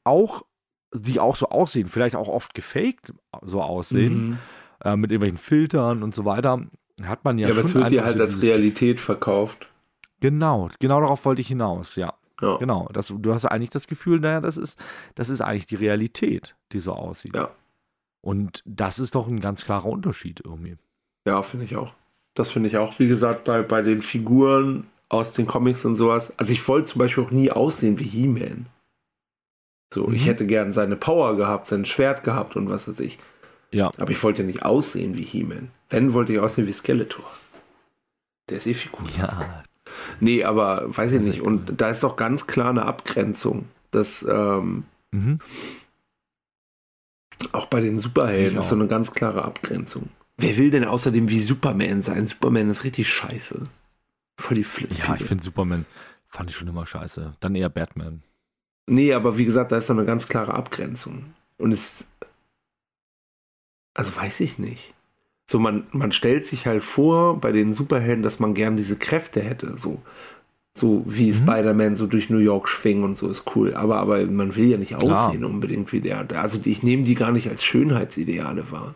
auch die auch so aussehen, vielleicht auch oft gefaked so aussehen, mhm. äh, mit irgendwelchen Filtern und so weiter, hat man ja, ja schon. Ja, aber es wird dir halt als Realität verkauft. Genau, genau darauf wollte ich hinaus, ja. ja. Genau, das, du hast eigentlich das Gefühl, naja, das ist, das ist eigentlich die Realität, die so aussieht. Ja. Und das ist doch ein ganz klarer Unterschied irgendwie. Ja, finde ich auch. Das finde ich auch, wie gesagt, bei, bei den Figuren aus den Comics und sowas. Also ich wollte zum Beispiel auch nie aussehen wie He-Man. So, mhm. ich hätte gern seine Power gehabt, sein Schwert gehabt und was weiß ich. Ja. Aber ich wollte nicht aussehen wie He-Man. Wenn, wollte ich aussehen wie Skeletor. Der ist eh viel cooler. Ja, Nee, aber weiß ich nicht. Und da ist doch ganz klar eine Abgrenzung. Das, ähm, mhm. auch bei den Superhelden ist so eine ganz klare Abgrenzung. Wer will denn außerdem wie Superman sein? Superman ist richtig scheiße. Voll die Flitzpiepe. Ja, ich finde Superman, fand ich schon immer scheiße. Dann eher Batman. Nee, aber wie gesagt, da ist so eine ganz klare Abgrenzung. Und es. Also weiß ich nicht. So, man, man stellt sich halt vor bei den Superhelden, dass man gern diese Kräfte hätte. So, so wie mhm. Spider-Man so durch New York schwingen und so ist cool. Aber, aber man will ja nicht Klar. aussehen unbedingt wie der. Also ich nehme die gar nicht als Schönheitsideale wahr.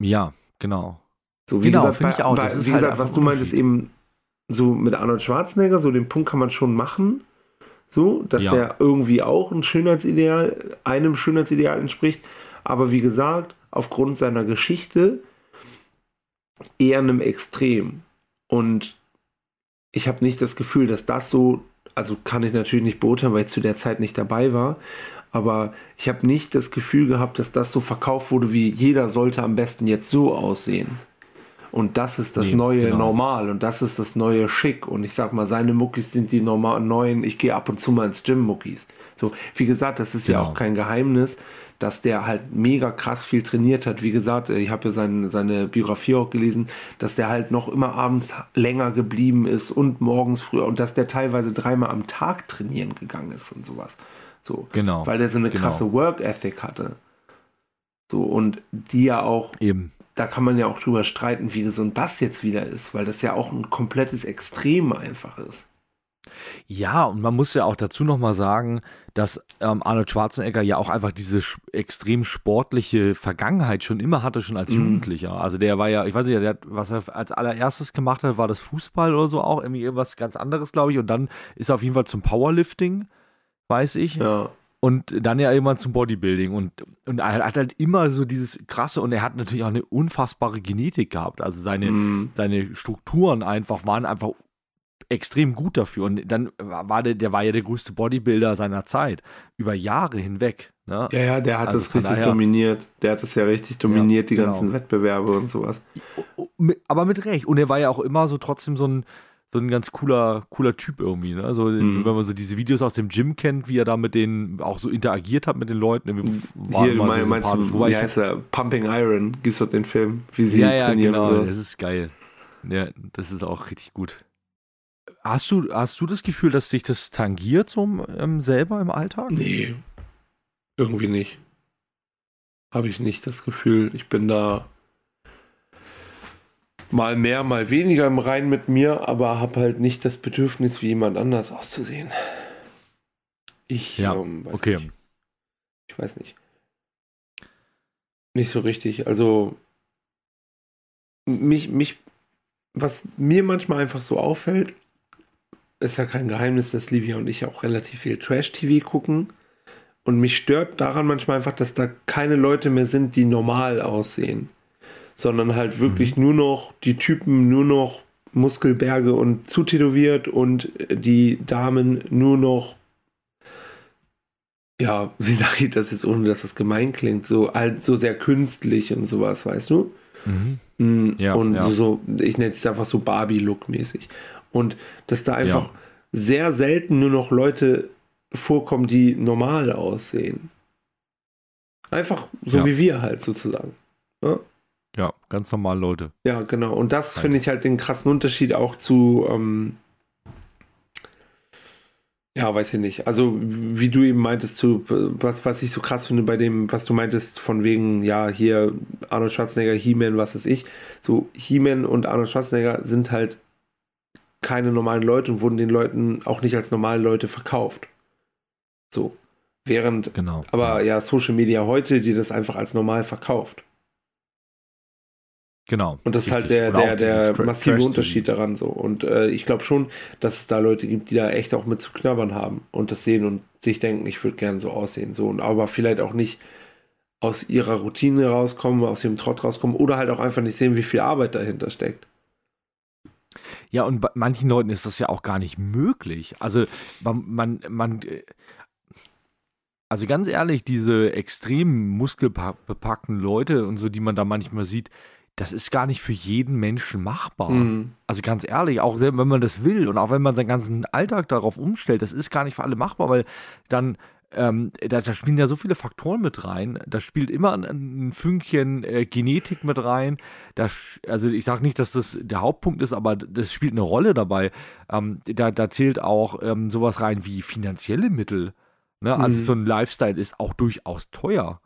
Ja, genau. So, wie genau, gesagt, bei, ich auch. Bei, wie halt gesagt, was du meintest eben so mit Arnold Schwarzenegger, so den Punkt kann man schon machen. So, dass ja. der irgendwie auch ein Schönheitsideal, einem Schönheitsideal entspricht. Aber wie gesagt, aufgrund seiner Geschichte eher einem Extrem. Und ich habe nicht das Gefühl, dass das so, also kann ich natürlich nicht beurteilen, weil ich zu der Zeit nicht dabei war, aber ich habe nicht das Gefühl gehabt, dass das so verkauft wurde, wie jeder sollte am besten jetzt so aussehen. Und das ist das nee, neue genau. Normal und das ist das neue Schick. Und ich sag mal, seine Muckis sind die normal neuen, ich gehe ab und zu mal ins Gym Muckis. So, wie gesagt, das ist genau. ja auch kein Geheimnis, dass der halt mega krass viel trainiert hat. Wie gesagt, ich habe ja seine, seine Biografie auch gelesen, dass der halt noch immer abends länger geblieben ist und morgens früher und dass der teilweise dreimal am Tag trainieren gegangen ist und sowas. So, genau. Weil der so eine genau. krasse Work Ethic hatte. So, und die ja auch, Eben. da kann man ja auch drüber streiten, wie gesund das jetzt wieder ist, weil das ja auch ein komplettes Extrem einfach ist. Ja, und man muss ja auch dazu nochmal sagen, dass ähm, Arnold Schwarzenegger ja auch einfach diese extrem sportliche Vergangenheit schon immer hatte, schon als mhm. Jugendlicher. Also der war ja, ich weiß nicht, der, was er als allererstes gemacht hat, war das Fußball oder so auch, irgendwie irgendwas ganz anderes, glaube ich. Und dann ist er auf jeden Fall zum Powerlifting, weiß ich. Ja. Und dann ja irgendwann zum Bodybuilding. Und, und er hat halt immer so dieses krasse, und er hat natürlich auch eine unfassbare Genetik gehabt. Also seine, mm. seine Strukturen einfach waren einfach extrem gut dafür. Und dann war der, der war ja der größte Bodybuilder seiner Zeit, über Jahre hinweg. Ne? Ja, ja, der hat also das richtig daher, dominiert. Der hat das ja richtig dominiert, ja, die genau. ganzen Wettbewerbe und sowas. Aber mit Recht. Und er war ja auch immer so trotzdem so ein, so ein ganz cooler, cooler Typ irgendwie. Ne? Also, mhm. wenn man so diese Videos aus dem Gym kennt, wie er da mit denen auch so interagiert hat mit den Leuten. Hier, mein, meinst du, wie heißt er? Pumping Iron, gibt's dort den Film, wie sie ja, ja, trainieren. Genau, so. das ist geil. Ja, das ist auch richtig gut. Hast du, hast du das Gefühl, dass dich das tangiert so ähm, selber im Alltag? Nee, irgendwie nicht. Habe ich nicht das Gefühl. Ich bin da mal mehr, mal weniger im Rein mit mir, aber habe halt nicht das Bedürfnis, wie jemand anders auszusehen. Ich ja, ähm, weiß okay. nicht. Ich weiß nicht. Nicht so richtig. Also mich, mich, was mir manchmal einfach so auffällt, ist ja kein Geheimnis, dass Livia und ich auch relativ viel Trash-TV gucken. Und mich stört daran manchmal einfach, dass da keine Leute mehr sind, die normal aussehen. Sondern halt wirklich mhm. nur noch die Typen, nur noch Muskelberge und zutätowiert und die Damen nur noch, ja, wie sage ich das jetzt, ohne dass das gemein klingt, so halt so sehr künstlich und sowas, weißt du? Mhm. Mm, ja, und ja. so, ich nenne es einfach so Barbie-Look-mäßig. Und dass da einfach ja. sehr selten nur noch Leute vorkommen, die normal aussehen. Einfach so ja. wie wir halt sozusagen. Ja? ja, ganz normal Leute. Ja, genau. Und das finde ich halt den krassen Unterschied auch zu, ähm, ja, weiß ich nicht. Also, wie du eben meintest, zu, was, was ich so krass finde bei dem, was du meintest, von wegen, ja, hier Arnold Schwarzenegger, He-Man, was weiß ich. So, He-Man und Arnold Schwarzenegger sind halt keine normalen Leute und wurden den Leuten auch nicht als normale Leute verkauft. So. Während genau. aber ja Social Media heute dir das einfach als normal verkauft. Genau. Und das ist halt der, der, der massive Unterschied daran so. Und äh, ich glaube schon, dass es da Leute gibt, die da echt auch mit zu knabbern haben und das sehen und sich denken, ich würde gerne so aussehen. So. Und aber vielleicht auch nicht aus ihrer Routine rauskommen, aus ihrem Trott rauskommen oder halt auch einfach nicht sehen, wie viel Arbeit dahinter steckt. Ja, und bei manchen Leuten ist das ja auch gar nicht möglich. Also man, man, man äh, also ganz ehrlich, diese extrem muskelbepackten Leute und so, die man da manchmal sieht, das ist gar nicht für jeden Menschen machbar. Mhm. Also ganz ehrlich, auch wenn man das will und auch wenn man seinen ganzen Alltag darauf umstellt, das ist gar nicht für alle machbar, weil dann ähm, da, da, spielen ja so viele Faktoren mit rein. Da spielt immer ein, ein Fünkchen äh, Genetik mit rein. Da, also ich sage nicht, dass das der Hauptpunkt ist, aber das spielt eine Rolle dabei. Ähm, da, da, zählt auch ähm, sowas rein wie finanzielle Mittel. Ne? Also mhm. so ein Lifestyle ist auch durchaus teuer.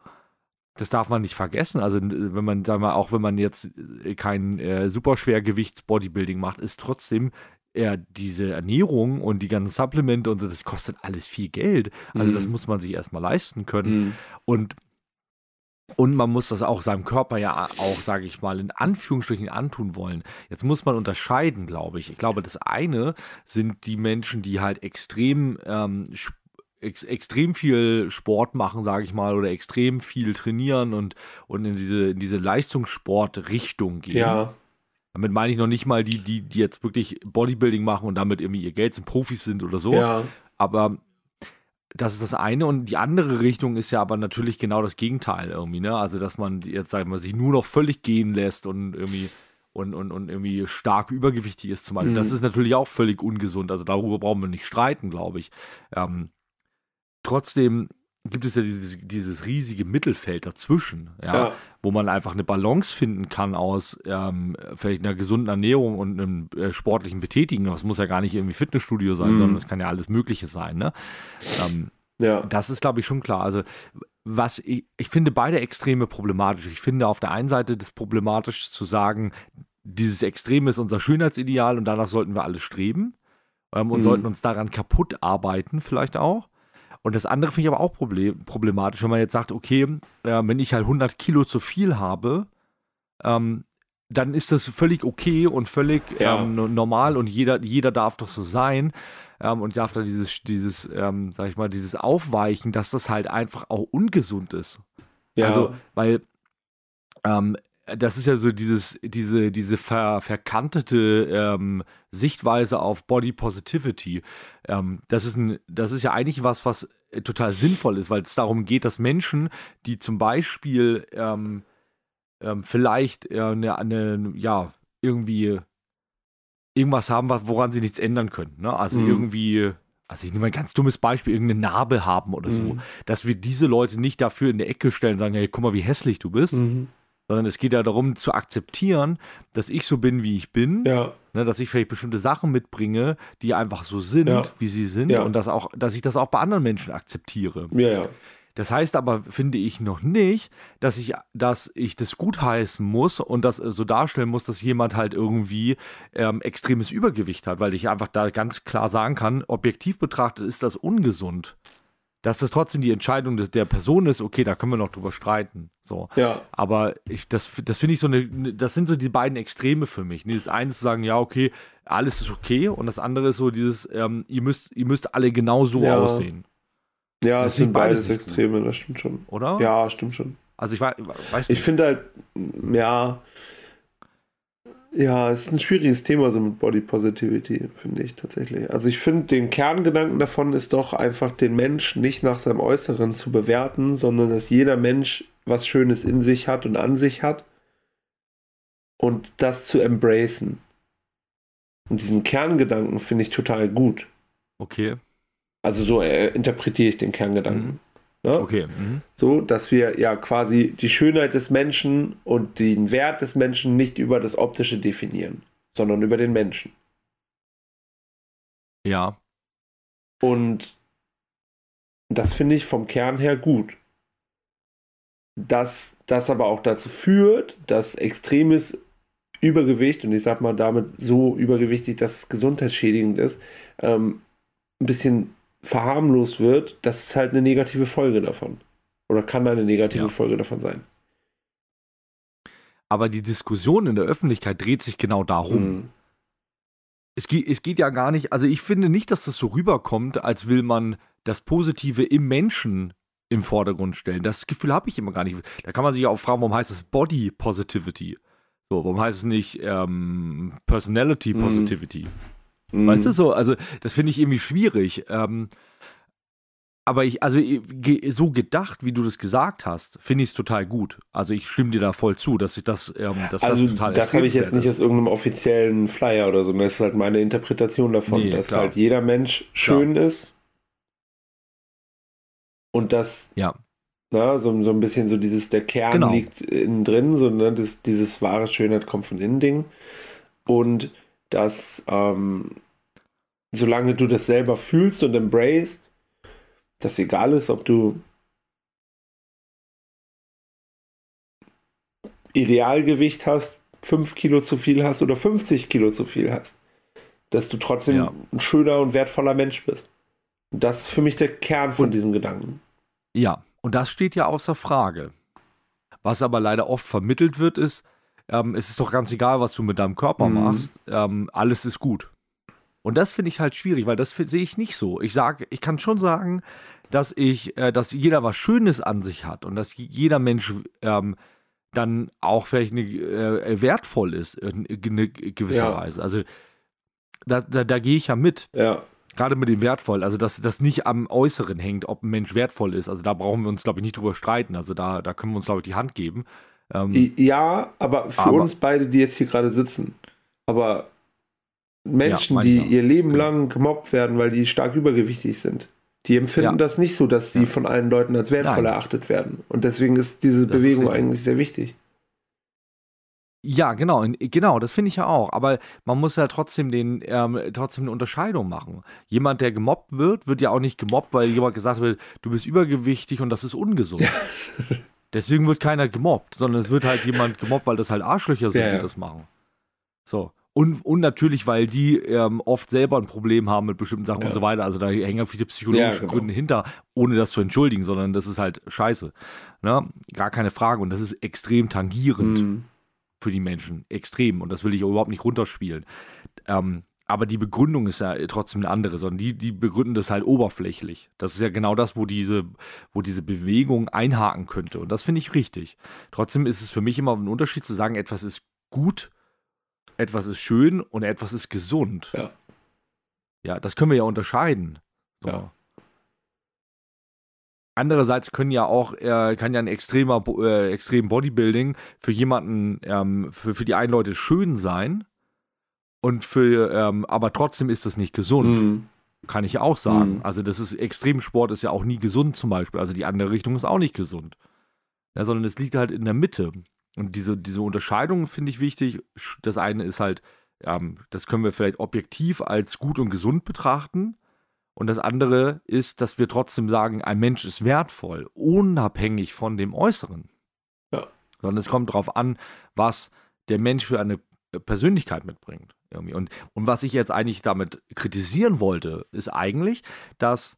Das darf man nicht vergessen. Also wenn man, sagen wir, auch wenn man jetzt äh, kein äh, Superschwergewichts-Bodybuilding macht, ist trotzdem ja, diese Ernährung und die ganzen Supplemente und so, das kostet alles viel Geld. Also mhm. das muss man sich erstmal leisten können. Mhm. Und und man muss das auch seinem Körper ja auch, sage ich mal, in Anführungsstrichen antun wollen. Jetzt muss man unterscheiden, glaube ich. Ich glaube, das eine sind die Menschen, die halt extrem ähm, ex extrem viel Sport machen, sage ich mal, oder extrem viel trainieren und, und in diese, in diese Leistungssport-Richtung gehen. Ja. Damit meine ich noch nicht mal die, die, die jetzt wirklich Bodybuilding machen und damit irgendwie ihr Geld sind, Profis sind oder so. Ja. Aber das ist das eine und die andere Richtung ist ja aber natürlich genau das Gegenteil irgendwie, ne? Also, dass man jetzt, sag ich mal, sich nur noch völlig gehen lässt und irgendwie und, und, und irgendwie stark übergewichtig ist zum Beispiel. Mhm. Das ist natürlich auch völlig ungesund. Also darüber brauchen wir nicht streiten, glaube ich. Ähm, trotzdem gibt es ja dieses, dieses riesige Mittelfeld dazwischen, ja, ja, wo man einfach eine Balance finden kann aus ähm, vielleicht einer gesunden Ernährung und einem äh, sportlichen Betätigen. Das muss ja gar nicht irgendwie Fitnessstudio sein, mhm. sondern es kann ja alles Mögliche sein. Ne? Ähm, ja. Das ist, glaube ich, schon klar. Also, was ich, ich finde beide Extreme problematisch. Ich finde auf der einen Seite das problematisch zu sagen, dieses Extrem ist unser Schönheitsideal und danach sollten wir alles streben ähm, und mhm. sollten uns daran kaputt arbeiten, vielleicht auch. Und das andere finde ich aber auch problem, problematisch, wenn man jetzt sagt, okay, äh, wenn ich halt 100 Kilo zu viel habe, ähm, dann ist das völlig okay und völlig ja. ähm, normal und jeder, jeder darf doch so sein ähm, und darf da dieses, dieses, ähm, sag ich mal, dieses Aufweichen, dass das halt einfach auch ungesund ist. Ja. Also, weil ähm, das ist ja so dieses, diese, diese ver, verkantete ähm, Sichtweise auf Body Positivity. Ähm, das, ist ein, das ist ja eigentlich was, was äh, total sinnvoll ist, weil es darum geht, dass Menschen, die zum Beispiel ähm, ähm vielleicht äh, eine, eine, ja, irgendwie irgendwas haben, woran sie nichts ändern können. Ne? Also mhm. irgendwie also ich nehme ein ganz dummes Beispiel, irgendeine Narbe haben oder so, mhm. dass wir diese Leute nicht dafür in der Ecke stellen und sagen, hey, guck mal, wie hässlich du bist, mhm sondern es geht ja darum zu akzeptieren, dass ich so bin, wie ich bin, ja. ne, dass ich vielleicht bestimmte Sachen mitbringe, die einfach so sind, ja. wie sie sind ja. und dass, auch, dass ich das auch bei anderen Menschen akzeptiere. Ja, ja. Das heißt aber, finde ich noch nicht, dass ich, dass ich das gutheißen muss und das so darstellen muss, dass jemand halt irgendwie ähm, extremes Übergewicht hat, weil ich einfach da ganz klar sagen kann, objektiv betrachtet ist das ungesund dass das trotzdem die Entscheidung der Person ist, okay, da können wir noch drüber streiten. So. Ja. Aber ich, das, das finde ich so eine, ne, das sind so die beiden Extreme für mich. Das eine ist zu sagen, ja, okay, alles ist okay. Und das andere ist so dieses, ähm, ihr müsst, ihr müsst alle genau so ja. aussehen. Ja, das, sind beides Extreme, das stimmt schon. Oder? Ja, stimmt schon. Also ich weiß, weiß Ich finde halt, ja, ja, es ist ein schwieriges Thema so mit Body Positivity, finde ich tatsächlich. Also ich finde, den Kerngedanken davon ist doch einfach, den Mensch nicht nach seinem Äußeren zu bewerten, sondern dass jeder Mensch was Schönes in sich hat und an sich hat und das zu embracen. Und diesen Kerngedanken finde ich total gut. Okay. Also so äh, interpretiere ich den Kerngedanken. Mhm. Ne? Okay. Mhm. So, dass wir ja quasi die Schönheit des Menschen und den Wert des Menschen nicht über das Optische definieren, sondern über den Menschen. Ja. Und das finde ich vom Kern her gut. Dass das aber auch dazu führt, dass extremes Übergewicht, und ich sag mal damit so übergewichtig, dass es gesundheitsschädigend ist, ähm, ein bisschen verharmlost wird, das ist halt eine negative Folge davon. Oder kann eine negative Ja. Folge davon sein. Aber die Diskussion in der Öffentlichkeit dreht sich genau darum. Mhm. Es, geht, es geht ja gar nicht, also ich finde nicht, dass das so rüberkommt, als will man das Positive im Menschen im Vordergrund stellen. Das Gefühl habe ich immer gar nicht. Da kann man sich ja auch fragen, warum heißt es Body Positivity? So, warum heißt es nicht ähm, Personality Mhm. Positivity? Mhm. Weißt du so? Also, das finde ich irgendwie schwierig. Ähm, aber ich, also so gedacht, wie du das gesagt hast, finde ich es total gut. Also ich stimme dir da voll zu, dass ich das, ähm, dass Also das total das habe ich jetzt nicht aus irgendeinem offiziellen Flyer oder so. Das ist halt meine Interpretation davon, Nee, dass klar. halt jeder Mensch schön ist. Und dass. Ja, na, so, so ein bisschen so dieses, der Kern Genau. liegt innen drin, so ne, das, dieses wahre Schönheit kommt von innen Ding. Und dass, ähm, solange du das selber fühlst und embraced, dass egal ist, ob du Idealgewicht hast, 5 Kilo zu viel hast oder 50 Kilo zu viel hast, dass du trotzdem Ja. ein schöner und wertvoller Mensch bist. Und das ist für mich der Kern von diesem Gedanken. ja. Und das steht ja außer Frage. Was aber leider oft vermittelt wird, ist, ähm, es ist doch ganz egal, was du mit deinem Körper Mhm. machst, ähm, alles ist gut. Und das finde ich halt schwierig, weil das sehe ich nicht so. Ich sage, ich kann schon sagen, dass ich, äh, dass jeder was Schönes an sich hat und dass jeder Mensch ähm, dann auch vielleicht eine, äh, wertvoll ist in, in eine gewisser Ja. Weise. Also da, da, da gehe ich ja mit. Ja, Gerade mit dem wertvoll, also dass das nicht am Äußeren hängt, ob ein Mensch wertvoll ist. Also da brauchen wir uns, glaube ich, nicht drüber streiten. Also da, da können wir uns, glaube ich, die Hand geben. Ähm, ja, aber für Aber- uns beide, die jetzt hier gerade sitzen, aber Menschen, meine die auch. ihr Leben Genau. lang gemobbt werden, weil die stark übergewichtig sind, die empfinden Ja. das nicht so, dass sie Ja. von allen Leuten als wertvoll Nein. erachtet werden. Und deswegen ist diese Das ist Bewegung richtig. eigentlich sehr wichtig. Ja, genau, genau, das finde ich ja auch. Aber man muss ja trotzdem den, ähm, trotzdem eine Unterscheidung machen. Jemand, der gemobbt wird, wird ja auch nicht gemobbt, weil jemand gesagt wird, du bist übergewichtig und das ist ungesund. Deswegen wird keiner gemobbt, sondern es wird halt jemand gemobbt, weil das halt Arschlöcher sind, Ja, die das machen. So. Und, und natürlich, weil die ähm, oft selber ein Problem haben mit bestimmten Sachen Ja. und so weiter. Also da hängen ja viele psychologische Ja, genau. Gründe hinter, ohne das zu entschuldigen, sondern das ist halt scheiße. Ne? Gar keine Frage. Und das ist extrem tangierend Mhm. für die Menschen. Extrem. Und das will ich überhaupt nicht runterspielen. Ähm, aber die Begründung ist ja trotzdem eine andere, sondern die, die begründen das halt oberflächlich. Das ist ja genau das, wo diese, wo diese Bewegung einhaken könnte. Und das finde ich richtig. Trotzdem ist es für mich immer ein Unterschied zu sagen, etwas ist gut, etwas ist schön und etwas ist gesund. Ja. Ja, das können wir ja unterscheiden. So. Ja. Andererseits können ja auch, äh, kann ja ein extremer, äh, extrem Bodybuilding für jemanden, ähm, für, für die einen Leute schön sein und für, ähm, aber trotzdem ist das nicht gesund, Mhm. kann ich ja auch sagen. Mhm. Also das ist, Extremsport ist ja auch nie gesund zum Beispiel, also die andere Richtung ist auch nicht gesund. Ja, sondern es liegt halt in der Mitte. Und diese, diese Unterscheidung finde ich wichtig. Das eine ist halt, ähm, das können wir vielleicht objektiv als gut und gesund betrachten. Und das andere ist, dass wir trotzdem sagen, ein Mensch ist wertvoll, unabhängig von dem Äußeren. Ja. Sondern es kommt darauf an, was der Mensch für eine Persönlichkeit mitbringt. Irgendwie. Und, und was ich jetzt eigentlich damit kritisieren wollte, ist eigentlich, dass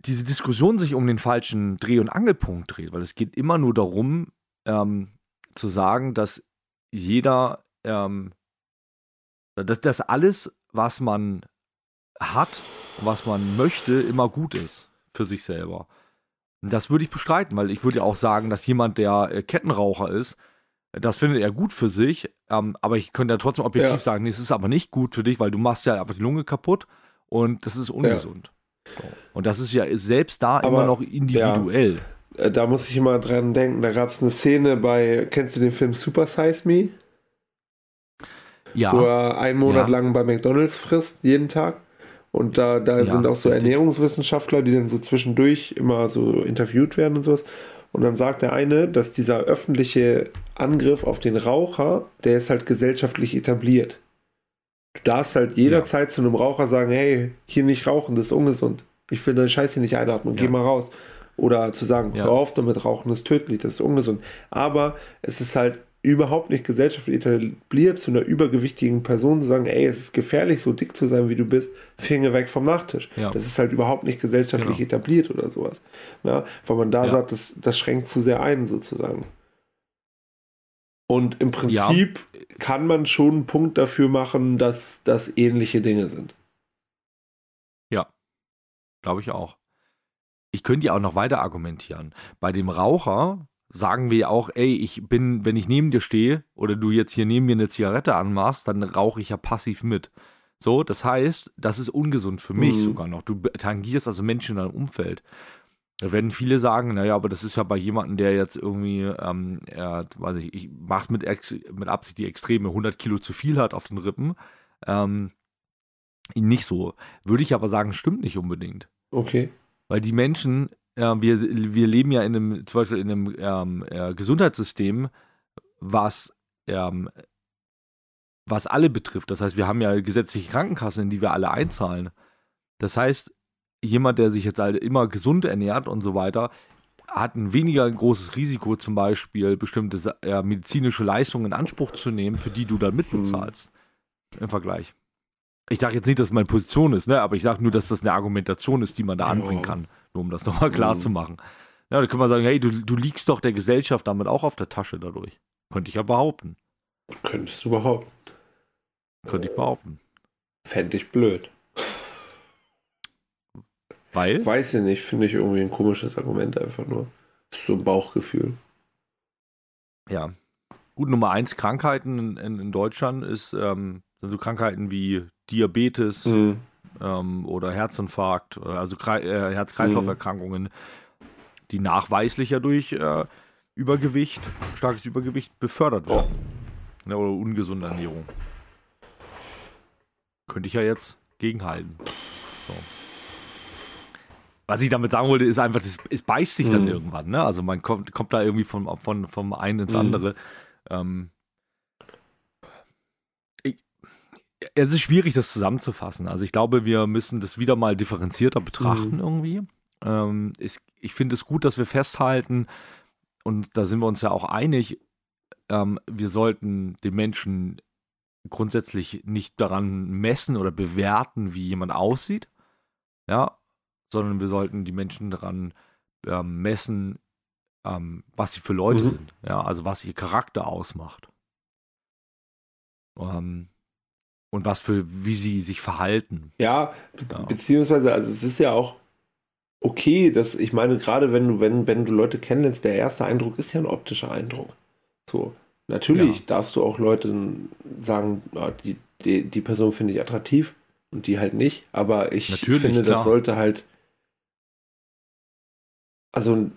diese Diskussion sich um den falschen Dreh- und Angelpunkt dreht, weil es geht immer nur darum, ähm, zu sagen, dass jeder, ähm, dass, dass alles, was man hat, was man möchte, immer gut ist für sich selber. Das würde ich bestreiten, weil ich würde ja auch sagen, dass jemand, der äh, Kettenraucher ist, das findet er gut für sich, ähm, aber ich könnte ja trotzdem objektiv Ja. sagen, nee, es ist aber nicht gut für dich, weil du machst ja einfach die Lunge kaputt und das ist ungesund. So. Und das ist ja selbst da Aber, immer noch individuell. Äh, Da muss ich immer dran denken, da gab es eine Szene bei, kennst du den Film Super Size Me? Ja, wo er einen Monat Ja. lang bei McDonalds frisst, jeden Tag. Und da, da Ja, sind auch so richtig. Ernährungswissenschaftler, die dann so zwischendurch immer so interviewt werden und sowas. Und dann sagt der eine, dass dieser öffentliche Angriff auf den Raucher, der ist halt gesellschaftlich etabliert. Du darfst halt jederzeit zu einem Raucher sagen, hey, hier nicht rauchen, das ist ungesund. Ich will deinen Scheiß hier nicht einatmen, geh Ja. mal raus. Oder zu sagen, Ja. hör auf damit rauchen, das ist tödlich, das ist ungesund. Aber es ist halt überhaupt nicht gesellschaftlich etabliert, zu einer übergewichtigen Person zu sagen, ey, es ist gefährlich, so dick zu sein, wie du bist, Finger weg vom Nachtisch. Ja. Das ist halt überhaupt nicht gesellschaftlich genau. etabliert oder sowas. Ja, weil man da ja. sagt, das, das schränkt zu sehr ein, sozusagen. Und im Prinzip ja. kann man schon einen Punkt dafür machen, dass das ähnliche Dinge sind. Ja, glaube ich auch. Ich könnte ja auch noch weiter argumentieren. Bei dem Raucher sagen wir ja auch, ey, ich bin, wenn ich neben dir stehe oder du jetzt hier neben mir eine Zigarette anmachst, dann rauche ich ja passiv mit. So, das heißt, das ist ungesund für mich mhm. sogar noch. Du tangierst also Menschen in deinem Umfeld. Da werden viele sagen, naja, aber das ist ja bei jemandem, der jetzt irgendwie, ähm, er, weiß ich, ich mach's mit, mit Absicht die Extreme, 100 Kilo zu viel hat auf den Rippen. Ähm, nicht so. Würde ich aber sagen, stimmt nicht unbedingt. Okay. Weil die Menschen äh, wir, wir leben ja in einem, zum Beispiel in einem ähm, äh, Gesundheitssystem, was, ähm, was alle betrifft. Das heißt, wir haben ja gesetzliche Krankenkassen, in die wir alle einzahlen. Das heißt, jemand, der sich jetzt halt immer gesund ernährt und so weiter, hat ein weniger großes Risiko, zum Beispiel bestimmte äh, medizinische Leistungen in Anspruch zu nehmen, für die du dann mitbezahlst. Mhm. Im Vergleich. Ich sage jetzt nicht, dass es meine Position ist, ne? aber ich sage nur, dass das eine Argumentation ist, die man da anbringen kann. Nur um das nochmal klar mhm. zu machen. Ja, da kann man sagen, hey, du, du liegst doch der Gesellschaft damit auch auf der Tasche dadurch. Könnte ich ja behaupten. Könntest du behaupten. Könnte ich behaupten. Fände ich blöd. Weil? Weiß ich nicht, finde ich irgendwie ein komisches Argument einfach nur. Ist so ein Bauchgefühl. Ja. Gut, Nummer eins Krankheiten in, in, in Deutschland ist, ähm, sind so Krankheiten wie Diabetes, mhm ähm, oder Herzinfarkt, also äh, Herz-Kreislauf-Erkrankungen, die nachweislich ja durch äh, Übergewicht, starkes Übergewicht befördert werden. Oh. Ja, oder ungesunde Ernährung. Könnte ich ja jetzt gegenhalten. So. Was ich damit sagen wollte, ist einfach, das, es beißt sich dann mhm. irgendwann. Ne? Also man kommt, kommt da irgendwie von, von, vom einen ins mhm. andere. Ähm, es ist schwierig, das zusammenzufassen. Also ich glaube, wir müssen das wieder mal differenzierter betrachten mhm. irgendwie. Ähm, ich, ich finde es gut, dass wir festhalten, und da sind wir uns ja auch einig, ähm, wir sollten den Menschen grundsätzlich nicht daran messen oder bewerten, wie jemand aussieht, ja, sondern wir sollten die Menschen daran ähm, messen, ähm, was sie für Leute mhm. sind, ja, also was ihr Charakter ausmacht. Ähm, und was für, wie sie sich verhalten. Ja, ja, beziehungsweise, also es ist ja auch okay, dass ich meine, gerade wenn du, wenn, wenn du Leute kennenlernst, der erste Eindruck ist ja ein optischer Eindruck. So, natürlich ja. darfst du auch Leute sagen, ja, die, die, die Person finde ich attraktiv und die halt nicht, aber ich natürlich, finde, klar. das sollte halt, also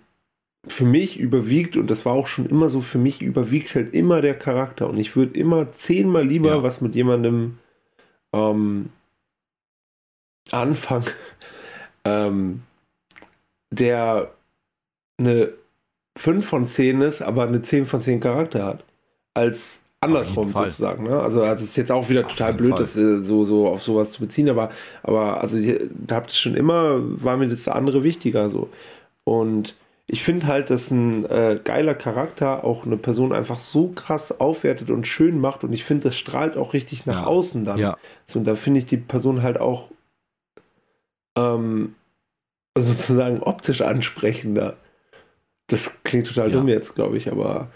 für mich überwiegt, und das war auch schon immer so, für mich überwiegt halt immer der Charakter. Und ich würde immer zehnmal lieber ja. was mit jemandem ähm, Anfang, ähm, der eine 5 von 10 ist, aber eine 10 von 10 Charakter hat, als andersrum sozusagen. Ne? Also, also es ist jetzt auch wieder auf total blöd, Fall. das äh, so, so auf sowas zu beziehen, aber, aber also da habt ihr schon immer, war mir das andere wichtiger so. Und ich finde halt, dass ein äh, geiler Charakter auch eine Person einfach so krass aufwertet und schön macht und ich finde, das strahlt auch richtig nach ja. außen dann. Ja. So, und da finde ich die Person halt auch ähm, sozusagen optisch ansprechender. Das klingt total ja. dumm jetzt, glaube ich, aber.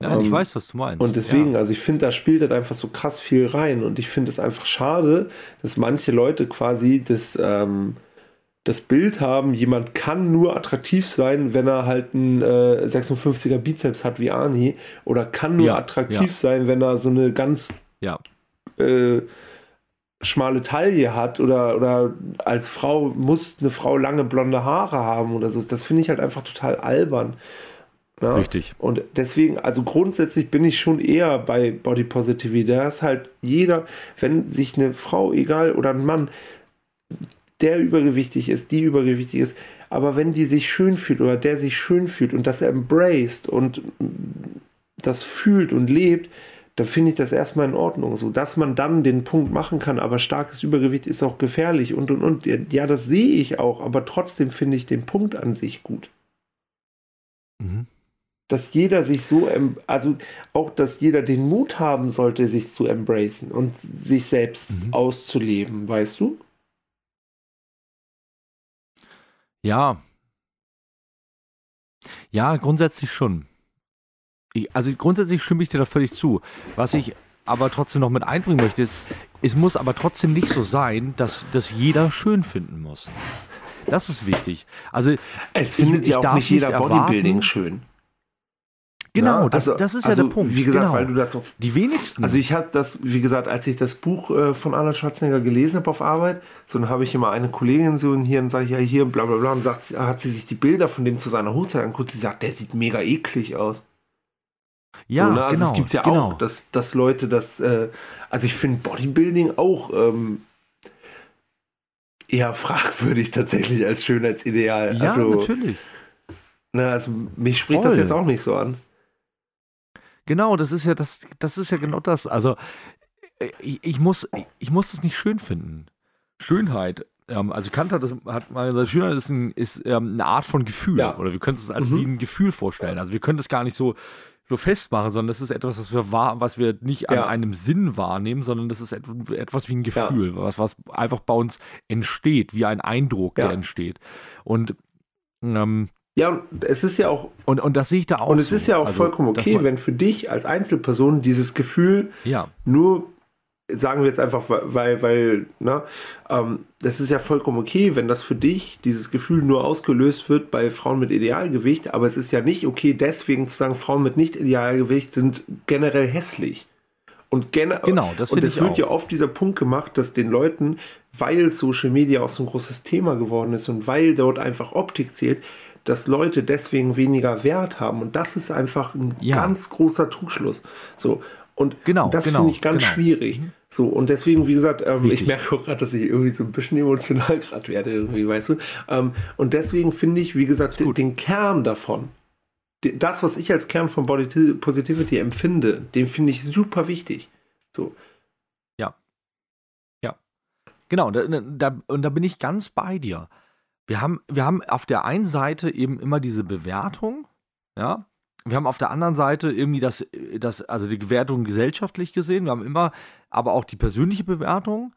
Ja, ähm, ich weiß, was du meinst. Und deswegen, also ich finde, da spielt halt einfach so krass viel rein und ich finde es einfach schade, dass manche Leute quasi das. Ähm, das Bild haben, jemand kann nur attraktiv sein, wenn er halt einen äh, 56er Bizeps hat wie Arnie oder kann nur ja, attraktiv ja. sein, wenn er so eine ganz ja. äh, schmale Taille hat oder, oder als Frau muss eine Frau lange blonde Haare haben oder so. Das finde ich halt einfach total albern. Ja? Richtig. Und deswegen, also grundsätzlich bin ich schon eher bei Body Positivity. Da ist halt jeder, wenn sich eine Frau, egal, oder ein Mann der übergewichtig ist, die übergewichtig ist, aber wenn die sich schön fühlt oder der sich schön fühlt und das embraced und das fühlt und lebt, dann finde ich das erstmal in Ordnung. So, dass man dann den Punkt machen kann, aber starkes Übergewicht ist auch gefährlich und und und. Ja, das sehe ich auch, aber trotzdem finde ich den Punkt an sich gut. Mhm. dass jeder sich so, also auch, dass jeder den Mut haben sollte, sich zu embracen und sich selbst mhm. auszuleben, weißt du? Ja. Ja, grundsätzlich schon. Ich, also grundsätzlich stimme ich dir da völlig zu. Was ich aber trotzdem noch mit einbringen möchte, ist, es muss aber trotzdem nicht so sein, dass das jeder schön finden muss. Das ist wichtig. Also es findet ja auch nicht jeder Bodybuilding schön. Genau, das, also, das ist also, ja der Punkt. Wie gesagt, genau. weil du das auf, Die wenigsten. Also ich hatte das, wie gesagt, als ich das Buch äh, von Arnold Schwarzenegger gelesen habe auf Arbeit, so dann habe ich immer eine Kollegin so und hier und sage ich ja hier bla bla bla und sagt, hat sie sich die Bilder von dem zu seiner Hochzeit angeguckt. Sie sagt, der sieht mega eklig aus. Ja, so, ne? also genau, es gibt ja genau. auch, dass, dass Leute das, äh, also ich finde Bodybuilding auch ähm, eher fragwürdig tatsächlich als Schönheitsideal. Ja, also, natürlich. Ne, also mich spricht Voll. das jetzt auch nicht so an. Genau, das ist ja das, das ist ja genau das. Also äh, ich, ich muss, ich muss das nicht schön finden. Schönheit, ähm, also Kant hat, das, hat mal gesagt, Schönheit ist, ein, ist ähm, eine Art von Gefühl. Ja. Oder wir können es als mhm. wie ein Gefühl vorstellen. Also wir können das gar nicht so, so festmachen, sondern das ist etwas, was wir, wahr, was wir nicht an einem Sinn wahrnehmen, sondern das ist etwas wie ein Gefühl, ja. was, was einfach bei uns entsteht, wie ein Eindruck, der entsteht. Und ähm, ja, und es ist ja auch. Und, und das sehe ich da auch. Und es so. ist ja auch also, vollkommen okay, wenn für dich als Einzelperson dieses Gefühl ja. nur, sagen wir jetzt einfach, weil, weil, ne, ähm, das ist ja vollkommen okay, wenn das für dich, dieses Gefühl nur ausgelöst wird bei Frauen mit Idealgewicht, aber es ist ja nicht okay, deswegen zu sagen, Frauen mit Nicht-Idealgewicht sind generell hässlich. Und, gener genau, das und es wird auch. ja oft dieser Punkt gemacht, dass den Leuten, weil Social Media auch so ein großes Thema geworden ist und weil dort einfach Optik zählt, dass Leute deswegen weniger Wert haben. Und das ist einfach ein ja. ganz großer Trugschluss. So. Und genau, das genau, finde ich ganz genau. schwierig. So, und deswegen, wie gesagt, ähm, ich merke auch gerade, dass ich irgendwie so ein bisschen emotional gerade werde, irgendwie, weißt du. Ähm, und deswegen finde ich, wie gesagt, den, den Kern davon, das, was ich als Kern von Body Positivity empfinde, den finde ich super wichtig. So. Ja. Ja. Genau, da, da, und da bin ich ganz bei dir wir haben, wir haben auf der einen Seite eben immer diese Bewertung, ja. Wir haben auf der anderen Seite irgendwie das, das, also die Bewertung gesellschaftlich gesehen. Wir haben immer aber auch die persönliche Bewertung.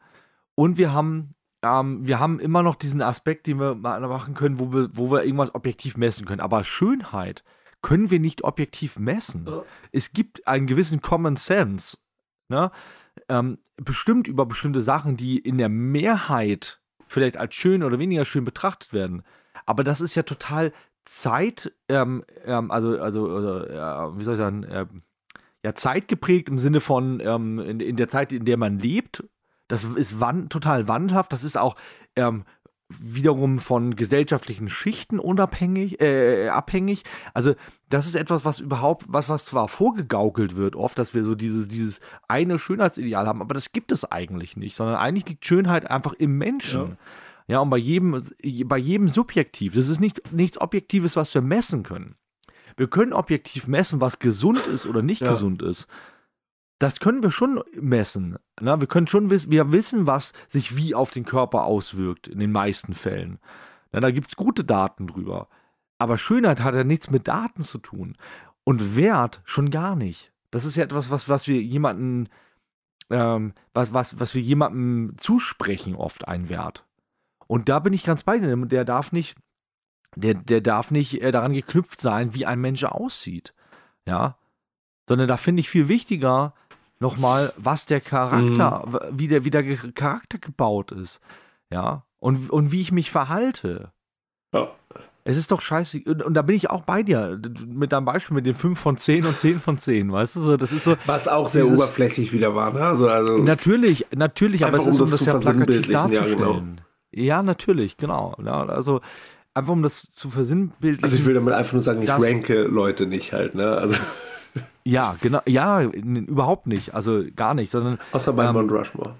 Und wir haben, ähm, wir haben immer noch diesen Aspekt, den wir machen können, wo wir, wo wir irgendwas objektiv messen können. Aber Schönheit können wir nicht objektiv messen. Es gibt einen gewissen Common Sense. Ne? Ähm, bestimmt über bestimmte Sachen, die in der Mehrheit vielleicht als schön oder weniger schön betrachtet werden. Aber das ist ja total Zeit, ähm, ähm, also, also, also wie soll ich sagen, äh, ja, zeitgeprägt im Sinne von ähm, in, in, der Zeit, in der man lebt. Das ist wan total wandelhaft. Das ist auch ähm, wiederum von gesellschaftlichen Schichten unabhängig, äh, abhängig. Also das ist etwas, was überhaupt, was, was zwar vorgegaukelt wird oft, dass wir so dieses, dieses eine Schönheitsideal haben, aber das gibt es eigentlich nicht, sondern eigentlich liegt Schönheit einfach im Menschen. Ja. Ja, und bei jedem, bei jedem subjektiv. Das ist nicht, nichts Objektives, was wir messen können. Wir können objektiv messen, was gesund ist oder nicht ja. gesund ist das können wir schon messen. Ne? Wir können schon wissen, wir wissen, was sich wie auf den Körper auswirkt, in den meisten Fällen. Na, da gibt es gute Daten drüber. Aber Schönheit hat ja nichts mit Daten zu tun. Und Wert schon gar nicht. Das ist ja etwas, was, was wir jemanden, ähm, was, was, was wir jemandem zusprechen, oft ein Wert. Und da bin ich ganz bei dir. Der darf nicht, der, der darf nicht äh, daran geknüpft sein, wie ein Mensch aussieht. Ja. Sondern da finde ich viel wichtiger, nochmal, was der Charakter, mhm. wie, der, wie der Charakter gebaut ist. Ja. Und, und wie ich mich verhalte. Ja. Es ist doch scheiße. Und, und, da bin ich auch bei dir. Mit deinem Beispiel mit den 5 von 10 und 10 von 10. Weißt du, so, das ist so. Was auch sehr dieses, oberflächlich wieder war, ne? Also, also natürlich, natürlich, aber es ist, um das, das ja plakativ darzustellen. Ja, genau. ja, natürlich, genau. Ja, also, einfach um das zu versinnbildlichen. Also, ich will damit einfach nur sagen, ich ranke Leute nicht halt, ne? Also. Ja, genau. Ja, überhaupt nicht. Also gar nicht, sondern. Außer bei ähm, Mount Rushmore.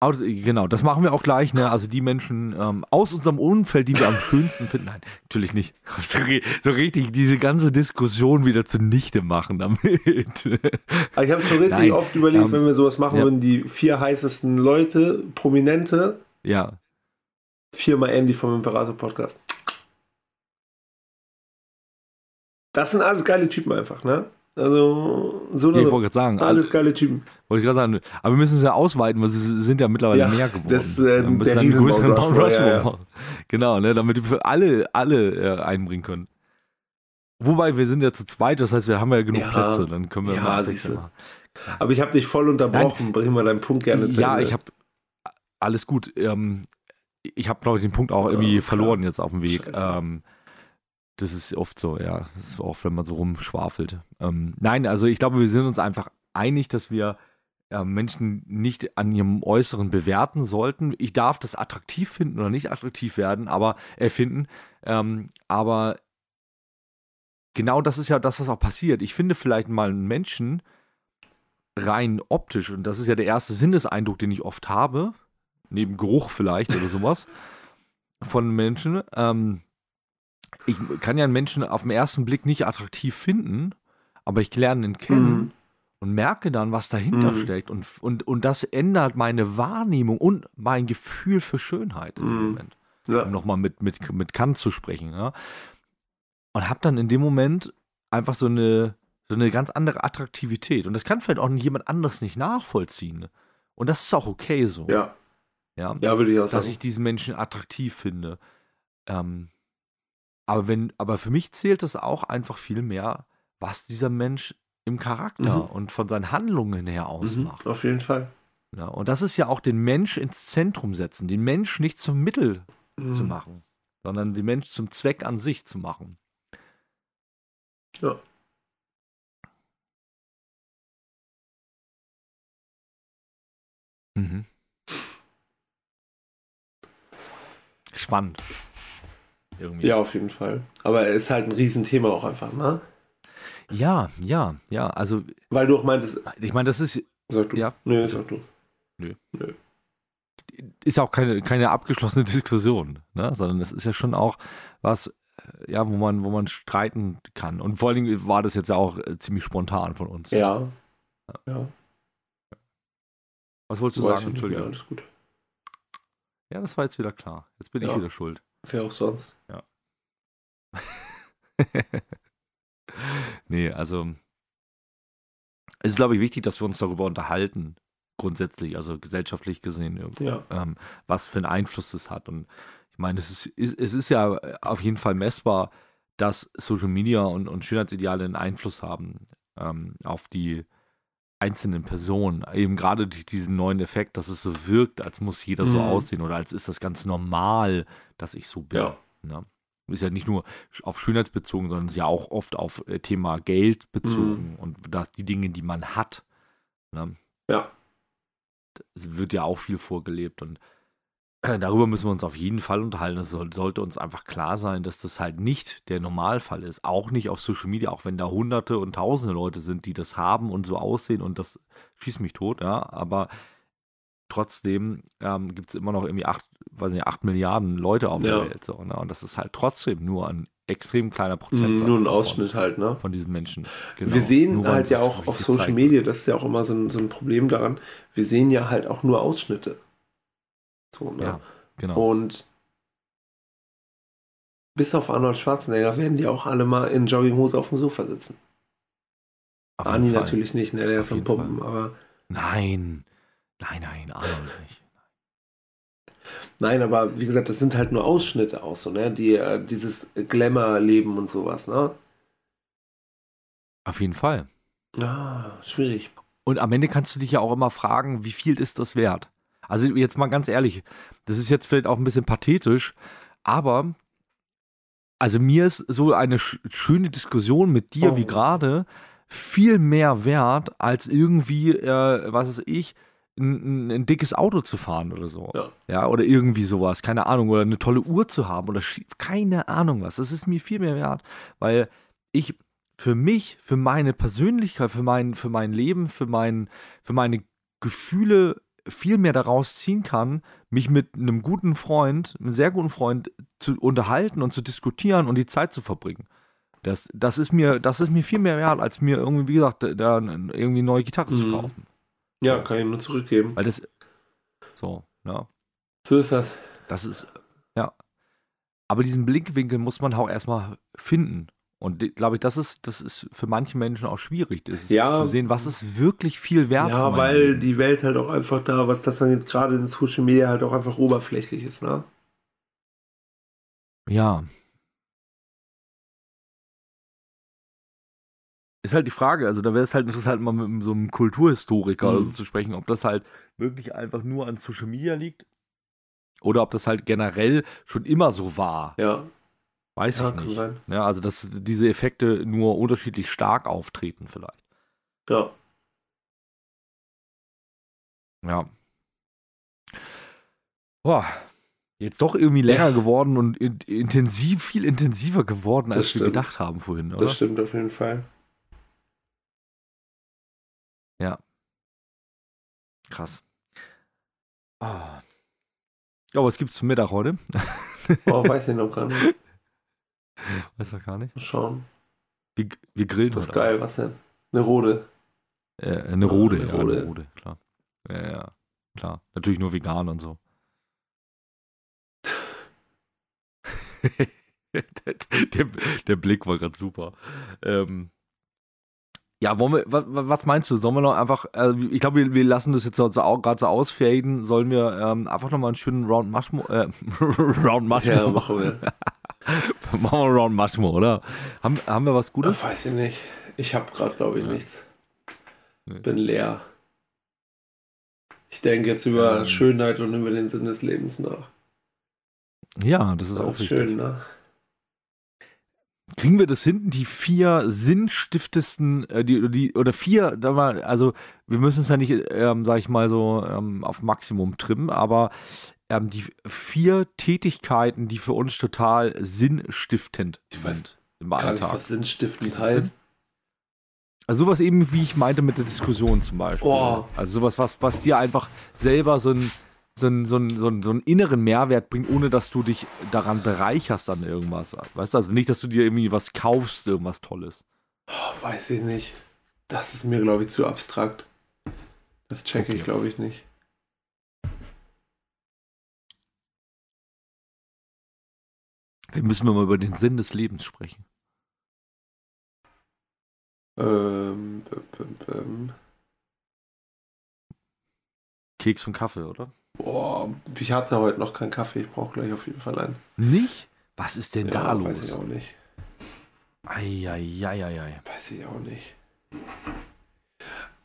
Genau, das machen wir auch gleich. Ne? Also die Menschen ähm, aus unserem Umfeld, die wir am schönsten finden. Nein, natürlich nicht. So, so, richtig diese ganze Diskussion wieder zunichte machen damit. ich habe schon richtig Nein, oft überlegt, ähm, wenn wir sowas machen ja. würden, die vier heißesten Leute, Prominente. Ja. Viermal Andy vom Imperator Podcast. Das sind alles geile Typen einfach, ne? Also, so ja, ich wollte gerade sagen, alles geile Typen. Wollte ich gerade sagen, aber wir müssen es ja ausweiten, weil sie sind ja mittlerweile ja, mehr geworden. Das, äh, der einen größeren Mount Rushmore, ja, machen. Genau, ne, damit wir für alle, alle äh, einbringen können. Wobei, wir sind ja zu zweit, das heißt, wir haben ja genug. Plätze, dann können wir Ja, mal machen. Aber ich habe dich voll unterbrochen. Bring mal deinen Punkt gerne zu Ja, Ende. ich habe alles gut. Ähm, ich habe, glaube ich, den Punkt auch irgendwie verloren jetzt auf dem Weg. Ähm, das ist oft so, ja. Das ist auch, wenn man so rumschwafelt. Ähm, nein, also ich glaube, wir sind uns einfach einig, dass wir äh, Menschen nicht an ihrem Äußeren bewerten sollten. Ich darf das attraktiv finden oder nicht attraktiv werden, aber äh, finden. Ähm, aber genau das ist ja das, was auch passiert. Ich finde vielleicht mal einen Menschen rein optisch, und das ist ja der erste Sinneseindruck, den ich oft habe, neben Geruch vielleicht oder sowas, von Menschen. Ähm, ich kann ja einen Menschen auf den ersten Blick nicht attraktiv finden, aber ich lerne ihn kennen Mhm. und merke dann, was dahinter Mhm. steckt. Und, und, und das ändert meine Wahrnehmung und mein Gefühl für Schönheit in dem Mhm. Moment Ja. um nochmal mit, mit, mit Kant zu sprechen. Ja? Und habe dann in dem Moment einfach so eine, so eine ganz andere Attraktivität. Und das kann vielleicht auch jemand anderes nicht nachvollziehen. Und das ist auch okay so. ja, Ja? ja, würde ich auch Dass sagen. ich diesen Menschen attraktiv finde. Ähm, aber, wenn, aber für mich zählt das auch einfach viel mehr, was dieser Mensch im Charakter Mhm. und von seinen Handlungen her mhm, ausmacht. auf jeden Fall. Ja, und das ist ja auch den Mensch ins Zentrum setzen, den Mensch nicht zum Mittel Mhm. zu machen, sondern den Mensch zum Zweck an sich zu machen. Ja. Mhm. Spannend. Irgendwie. Ja, auf jeden Fall. Aber es ist halt ein Riesenthema auch einfach, ne? ja, ja, ja. Also, Weil du auch meintest, ich meine, das ist, sag du. Ja. Nö, sag du. ist auch keine, keine abgeschlossene Diskussion, ne? sondern es ist ja schon auch was, äh, ja, wo man, wo man streiten kann. Und vor allen Dingen war das jetzt ja auch äh, ziemlich spontan von uns. Ja. Ja. Was wolltest du Weiß sagen? ich Entschuldigung. alles gut. Ja, das war jetzt wieder klar. Jetzt bin ich Ja. wieder schuld. Wer auch sonst. nee, also es ist, glaube ich, wichtig, dass wir uns darüber unterhalten, grundsätzlich, also gesellschaftlich gesehen, irgendwie, Ja. ähm, was für einen Einfluss das hat. Und ich meine, es ist, ist, es ist ja auf jeden Fall messbar, dass Social Media und, und Schönheitsideale einen Einfluss haben ähm, auf die einzelnen Personen. Eben gerade durch diesen neuen Effekt, dass es so wirkt, als muss jeder so Mhm. aussehen oder als ist das ganz normal, dass ich so bin. Ja. Ne? Ist ja nicht nur auf Schönheit bezogen, sondern ist ja auch oft auf äh, Thema Geld bezogen und das, die Dinge, die man hat. Ne? Ja. Es wird ja auch viel vorgelebt und darüber müssen wir uns auf jeden Fall unterhalten. Es soll, sollte uns einfach klar sein, dass das halt nicht der Normalfall ist. Auch nicht auf Social Media, auch wenn da hunderte und tausende Leute sind, die das haben und so aussehen und das schießt mich tot, ja. Aber trotzdem ähm, gibt es immer noch irgendwie acht, weiß nicht, acht Milliarden Leute auf Ja. der Welt. So, ne? Und das ist halt trotzdem nur ein extrem kleiner Prozentsatz. Mhm, Nur ein Ausschnitt halt, ne? Von diesen Menschen. Genau. Wir sehen Nur halt ja auch auf Social Media, das ist ja auch immer so ein, so ein Problem daran, wir sehen ja halt auch nur Ausschnitte. So, ne? Ja, Genau. Und bis auf Arnold Schwarzenegger werden die auch alle mal in Jogginghose auf dem Sofa sitzen. Auf Arnie Fall. natürlich nicht, ne? Der Auf ist am Pumpen, aber Nein. Nein, nein, Arnold nicht. Nein, aber wie gesagt, das sind halt nur Ausschnitte aus, so, ne? Die, äh, dieses Glamour-Leben und sowas, ne? Auf jeden Fall. Ah, schwierig. Und am Ende kannst du dich ja auch immer fragen, wie viel ist das wert? Also jetzt mal ganz ehrlich, das ist jetzt vielleicht auch ein bisschen pathetisch, aber also mir ist so eine sch schöne Diskussion mit dir Oh. wie gerade viel mehr wert, als irgendwie, äh, was weiß ich, ein, ein, dickes Auto zu fahren oder so. Ja. ja, oder irgendwie sowas, keine Ahnung, oder eine tolle Uhr zu haben oder keine Ahnung was. Das ist mir viel mehr wert, weil ich für mich, für meine Persönlichkeit, für mein, für mein Leben, für, mein, für meine Gefühle viel mehr daraus ziehen kann, mich mit einem guten Freund, einem sehr guten Freund zu unterhalten und zu diskutieren und die Zeit zu verbringen. Das, das, ist, mir, das ist mir viel mehr wert, als mir irgendwie, wie gesagt, da irgendwie eine neue Gitarre zu Mhm. kaufen. Ja, kann ich nur zurückgeben. Weil das, so, ja, So ist das. das ist, ja. Aber diesen Blickwinkel muss man auch erstmal finden. Und glaube ich, das ist, das ist für manche Menschen auch schwierig, das Ja. zu sehen, was ist wirklich viel wert. Ja, weil Leben. die Welt halt auch einfach da, was das angeht, gerade in Social Media halt auch einfach oberflächlich ist, ne? Ja. Ist halt die Frage, also da wäre es halt interessant, mal mit so einem Kulturhistoriker oder so Mhm. zu sprechen, ob das halt wirklich einfach nur an Social Media liegt oder ob das halt generell schon immer so war. Ja, Weiß ja ich nicht. sein. Ja, also dass diese Effekte nur unterschiedlich stark auftreten vielleicht. Ja. Ja. Boah. Jetzt doch irgendwie länger Ja. geworden und in, intensiv, viel intensiver geworden, Das als wir stimmt. gedacht haben vorhin, oder? Das stimmt auf jeden Fall. Krass. Ah. Ja, was gibt's zum Mittag heute? Oh, weiß ich noch gar nicht. Weiß doch gar nicht. Mal schauen. Wir, wir grillen Das ist heute. geil, was denn? Eine Rode. Äh, eine Rode, Eine ja, Rode. eine Rode, klar. Ja, ja, klar. Natürlich nur vegan und so. der, der, der Blick war gerade super. Ähm, ja, wollen wir, was, was meinst du? Sollen wir noch einfach, also ich glaube, wir, wir lassen das jetzt so, gerade so ausfaden. Sollen wir ähm, einfach nochmal einen schönen Round Mushmo, äh, Round Mushmo Ja, machen wir. machen wir Round Mushmo, oder? Haben, haben wir was Gutes? Das weiß ich nicht. Ich habe gerade, glaube ich, Ja. nichts. Nee. Bin leer. Ich denke jetzt über Ähm. Schönheit und über den Sinn des Lebens nach. Ja, das ist Das auch ist wichtig. schön, ne? Kriegen wir das hinten, die vier sinnstiftesten, äh, die, die, oder vier, da mal, also wir müssen es ja nicht, ähm, sag ich mal so, ähm, auf Maximum trimmen, aber ähm, die vier Tätigkeiten, die für uns total sinnstiftend Ich weiß sind im Alltag. was sinnstiftend heißt. Also sowas eben, wie ich meinte mit der Diskussion zum Beispiel. Oh. Also sowas, was, was dir einfach selber so ein so einen, so, einen, so, einen, so einen inneren Mehrwert bringt, ohne dass du dich daran bereicherst an irgendwas. Weißt du, also nicht, dass du dir irgendwie was kaufst, irgendwas Tolles. Oh, weiß ich nicht. Das ist mir, glaube ich, zu abstrakt. Das checke ich, Okay. glaube ich, nicht. Dann müssen wir mal über den Sinn des Lebens sprechen. Ähm, bäm, bäm, bäm. Keks und Kaffee, oder? Boah, ich hatte heute noch keinen Kaffee. Ich brauche gleich auf jeden Fall einen. Nicht? Was ist denn da Ja, Weiß ich los? auch nicht. Eieieiei. Weiß ich auch nicht.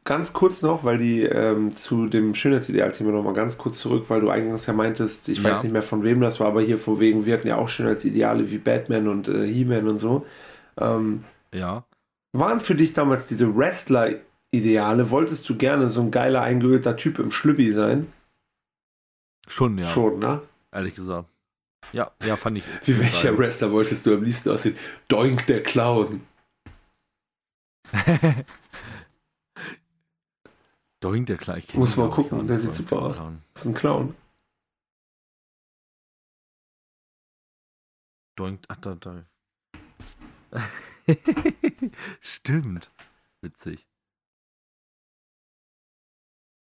Ganz kurz noch, weil die ähm, zu dem Schönheitsideal-Thema nochmal ganz kurz zurück, weil du eingangs ja meintest, ich Ja. weiß nicht mehr von wem das war, aber hier von wegen, wir hatten ja auch Schönheitsideale wie Batman und äh, He-Man und so. Ähm, Ja. waren für dich damals diese Wrestler-Ideale? Wolltest du gerne so ein geiler, eingeölter Typ im Schlüppi sein? Schon, ja. Schon, ne? Ehrlich gesagt. Ja, ja, fand ich. Wie welcher Wrestler wolltest du am liebsten aussehen? Doink der Clown. Doink der gleich. Muss mal gucken, der sieht super aus. Das ist ein Clown. Doink, ach, da, da. Stimmt. Witzig.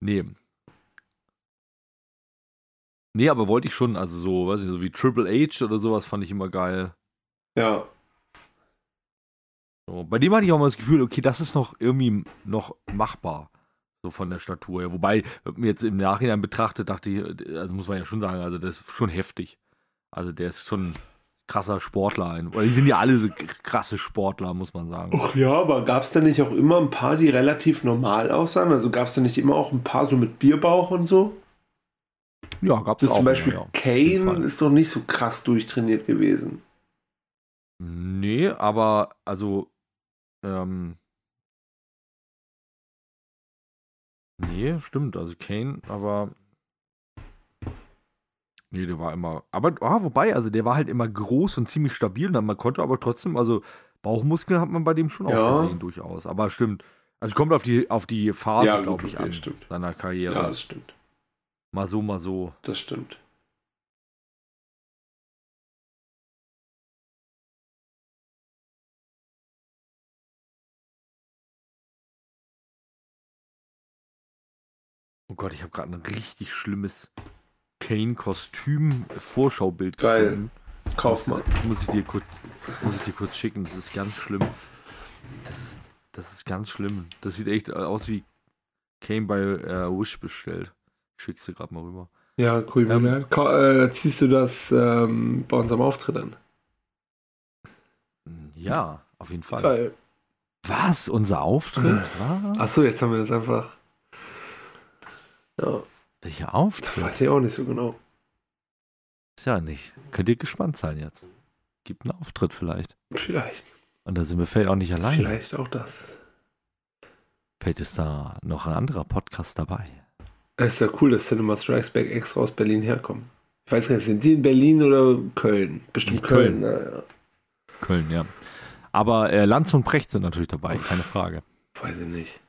Nee. Nee, aber wollte ich schon, also so, weiß ich, so wie Triple H oder sowas fand ich immer geil. Ja, So, bei dem hatte ich auch mal das Gefühl, okay, das ist noch irgendwie noch machbar. So von der Statur her. Wobei, jetzt im Nachhinein betrachtet, dachte ich, also muss man ja schon sagen, also das ist schon heftig. Also der ist schon ein krasser Sportler. Oder die sind ja alle so krasse Sportler, muss man sagen. Ach ja, aber gab es da nicht auch immer ein paar, die relativ normal aussahen? Also gab es da nicht immer auch ein paar so mit Bierbauch und so? Ja, gab So es auch. zum Beispiel ja. Kane ist doch nicht so krass durchtrainiert gewesen. Nee, aber also, ähm, nee, stimmt, also Kane, aber nee, der war immer, aber, ah, wobei, also der war halt immer groß und ziemlich stabil, und man konnte aber trotzdem, also Bauchmuskeln hat man bei dem schon auch Ja. gesehen, durchaus, aber stimmt, also kommt auf die, auf die Phase, Ja, glaube ich, an stimmt. seiner Karriere, Ja, das stimmt. Mal so, mal so. Das stimmt. Oh Gott, ich habe gerade ein richtig schlimmes Kane-Kostüm-Vorschaubild Geil. gefunden. Kaufmann. Das muss ich dir kurz, muss ich dir kurz schicken. Das ist ganz schlimm. Das, das ist ganz schlimm. Das sieht echt aus wie Came by äh, Wish bestellt. Ich schick's dir gerade mal rüber. Ja, cool. Ähm, äh, ziehst du das ähm, bei unserem Auftritt an? Ja, auf jeden Fall. Geil. Was? Unser Auftritt? Was? Achso, jetzt haben wir das einfach. Ja. Welcher Auftritt? Weiß ich auch nicht so genau. Ist ja nicht. Könnt ihr gespannt sein jetzt. Gibt einen Auftritt vielleicht. Vielleicht. Und da sind wir vielleicht auch nicht allein. Vielleicht auch das. Vielleicht ist da noch ein anderer Podcast dabei. Es ist ja cool, dass Cinema Strikes Back extra aus Berlin herkommen. Ich weiß gar nicht, sind die in Berlin oder Köln? Bestimmt Köln. Köln, ja. Köln, ja. Aber äh, Lanz und Precht sind natürlich dabei, keine Frage. Weiß ich nicht.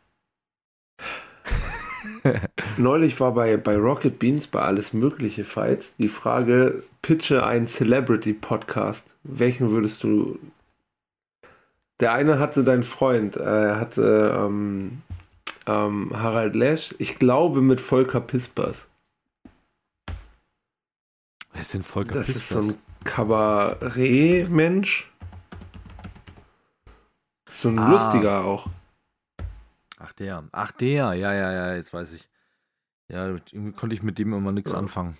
Neulich war bei, bei Rocket Beans bei Alles Mögliche Fights die Frage: Pitche einen Celebrity-Podcast. Welchen würdest du. Der eine hatte dein Freund, äh, er hatte ähm, ähm, Harald Lesch, ich glaube mit Volker Pispers. Wer ist denn Volker das Pispers? Das ist so ein Kabarett-Mensch. So ein ah. lustiger auch. Ach der, ach der, ja, ja, ja, jetzt weiß ich. Ja, irgendwie konnte ich mit dem immer nichts ja. anfangen.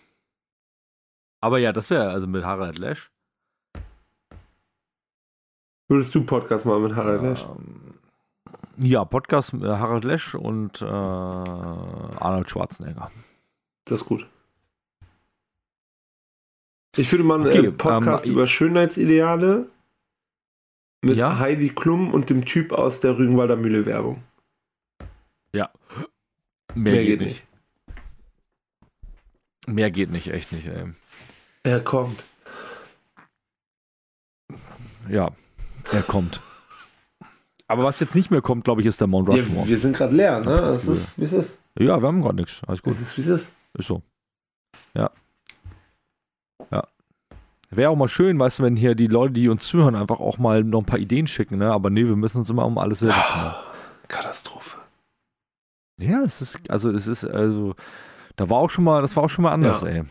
Aber ja, das wäre also mit Harald Lesch. Würdest du Podcast mal mit Harald Lesch? Ähm, ja, Podcast mit Harald Lesch und äh, Arnold Schwarzenegger. Das ist gut. Ich würde mal einen okay, Podcast ähm, über Schönheitsideale mit ja? Heidi Klum und dem Typ aus der Rügenwalder Mühle Werbung. Ja. Mehr, Mehr geht, geht, nicht. Mehr geht nicht, echt nicht, ey. Er kommt. Ja, er kommt. Aber was jetzt nicht mehr kommt, glaube ich, ist der Mount Rushmore. Ja, wir sind gerade leer, ne? Das ist, wie ist es? Ja, wir haben gerade nichts. Alles gut. Wie ist es? Ist so. Ja. Ja. Wäre auch mal schön, weißt du, wenn hier die Leute, die uns zuhören, einfach auch mal noch ein paar Ideen schicken, ne? Aber nee, wir müssen uns immer um alles selber kümmern. Katastrophe. Ja, es ist, also es ist, also, da war auch schon mal, das war auch schon mal anders, ja. ey.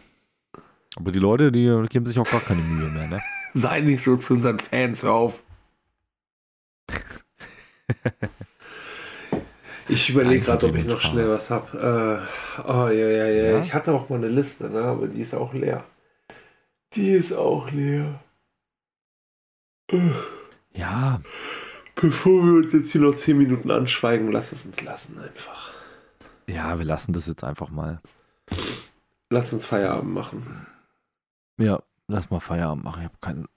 Aber die Leute, die geben sich auch gar keine Mühe mehr, ne? Sei nicht so zu unseren Fans, hör auf. Ich überlege gerade, ob ich noch schnell was habe. Äh, oh, ja, ja, ja, ja. Ich hatte auch mal eine Liste, ne? aber die ist auch leer. Die ist auch leer. Ja. Bevor wir uns jetzt hier noch 10 Minuten anschweigen, lass es uns lassen einfach. Ja, wir lassen das jetzt einfach mal. Lass uns Feierabend machen. Ja, lass mal Feierabend machen.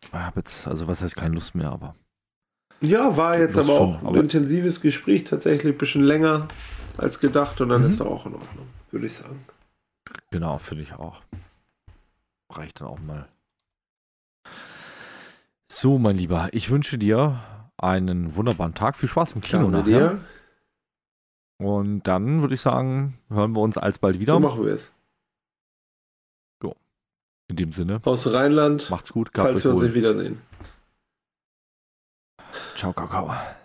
Ich habe hab jetzt, also was heißt keine Lust mehr, aber. Ja, war jetzt aber auch ein aber intensives Gespräch, tatsächlich ein bisschen länger als gedacht und dann mhm. ist er auch in Ordnung, würde ich sagen. Genau, finde ich auch. Reicht dann auch mal. So, mein Lieber, ich wünsche dir einen wunderbaren Tag. Viel Spaß im Kino Danke nachher. Dir. Und dann würde ich sagen, hören wir uns alsbald wieder. So machen wir es. Jo. In dem Sinne. Aus Rheinland. Macht's gut. Falls wir uns nicht wiedersehen. 超高考完。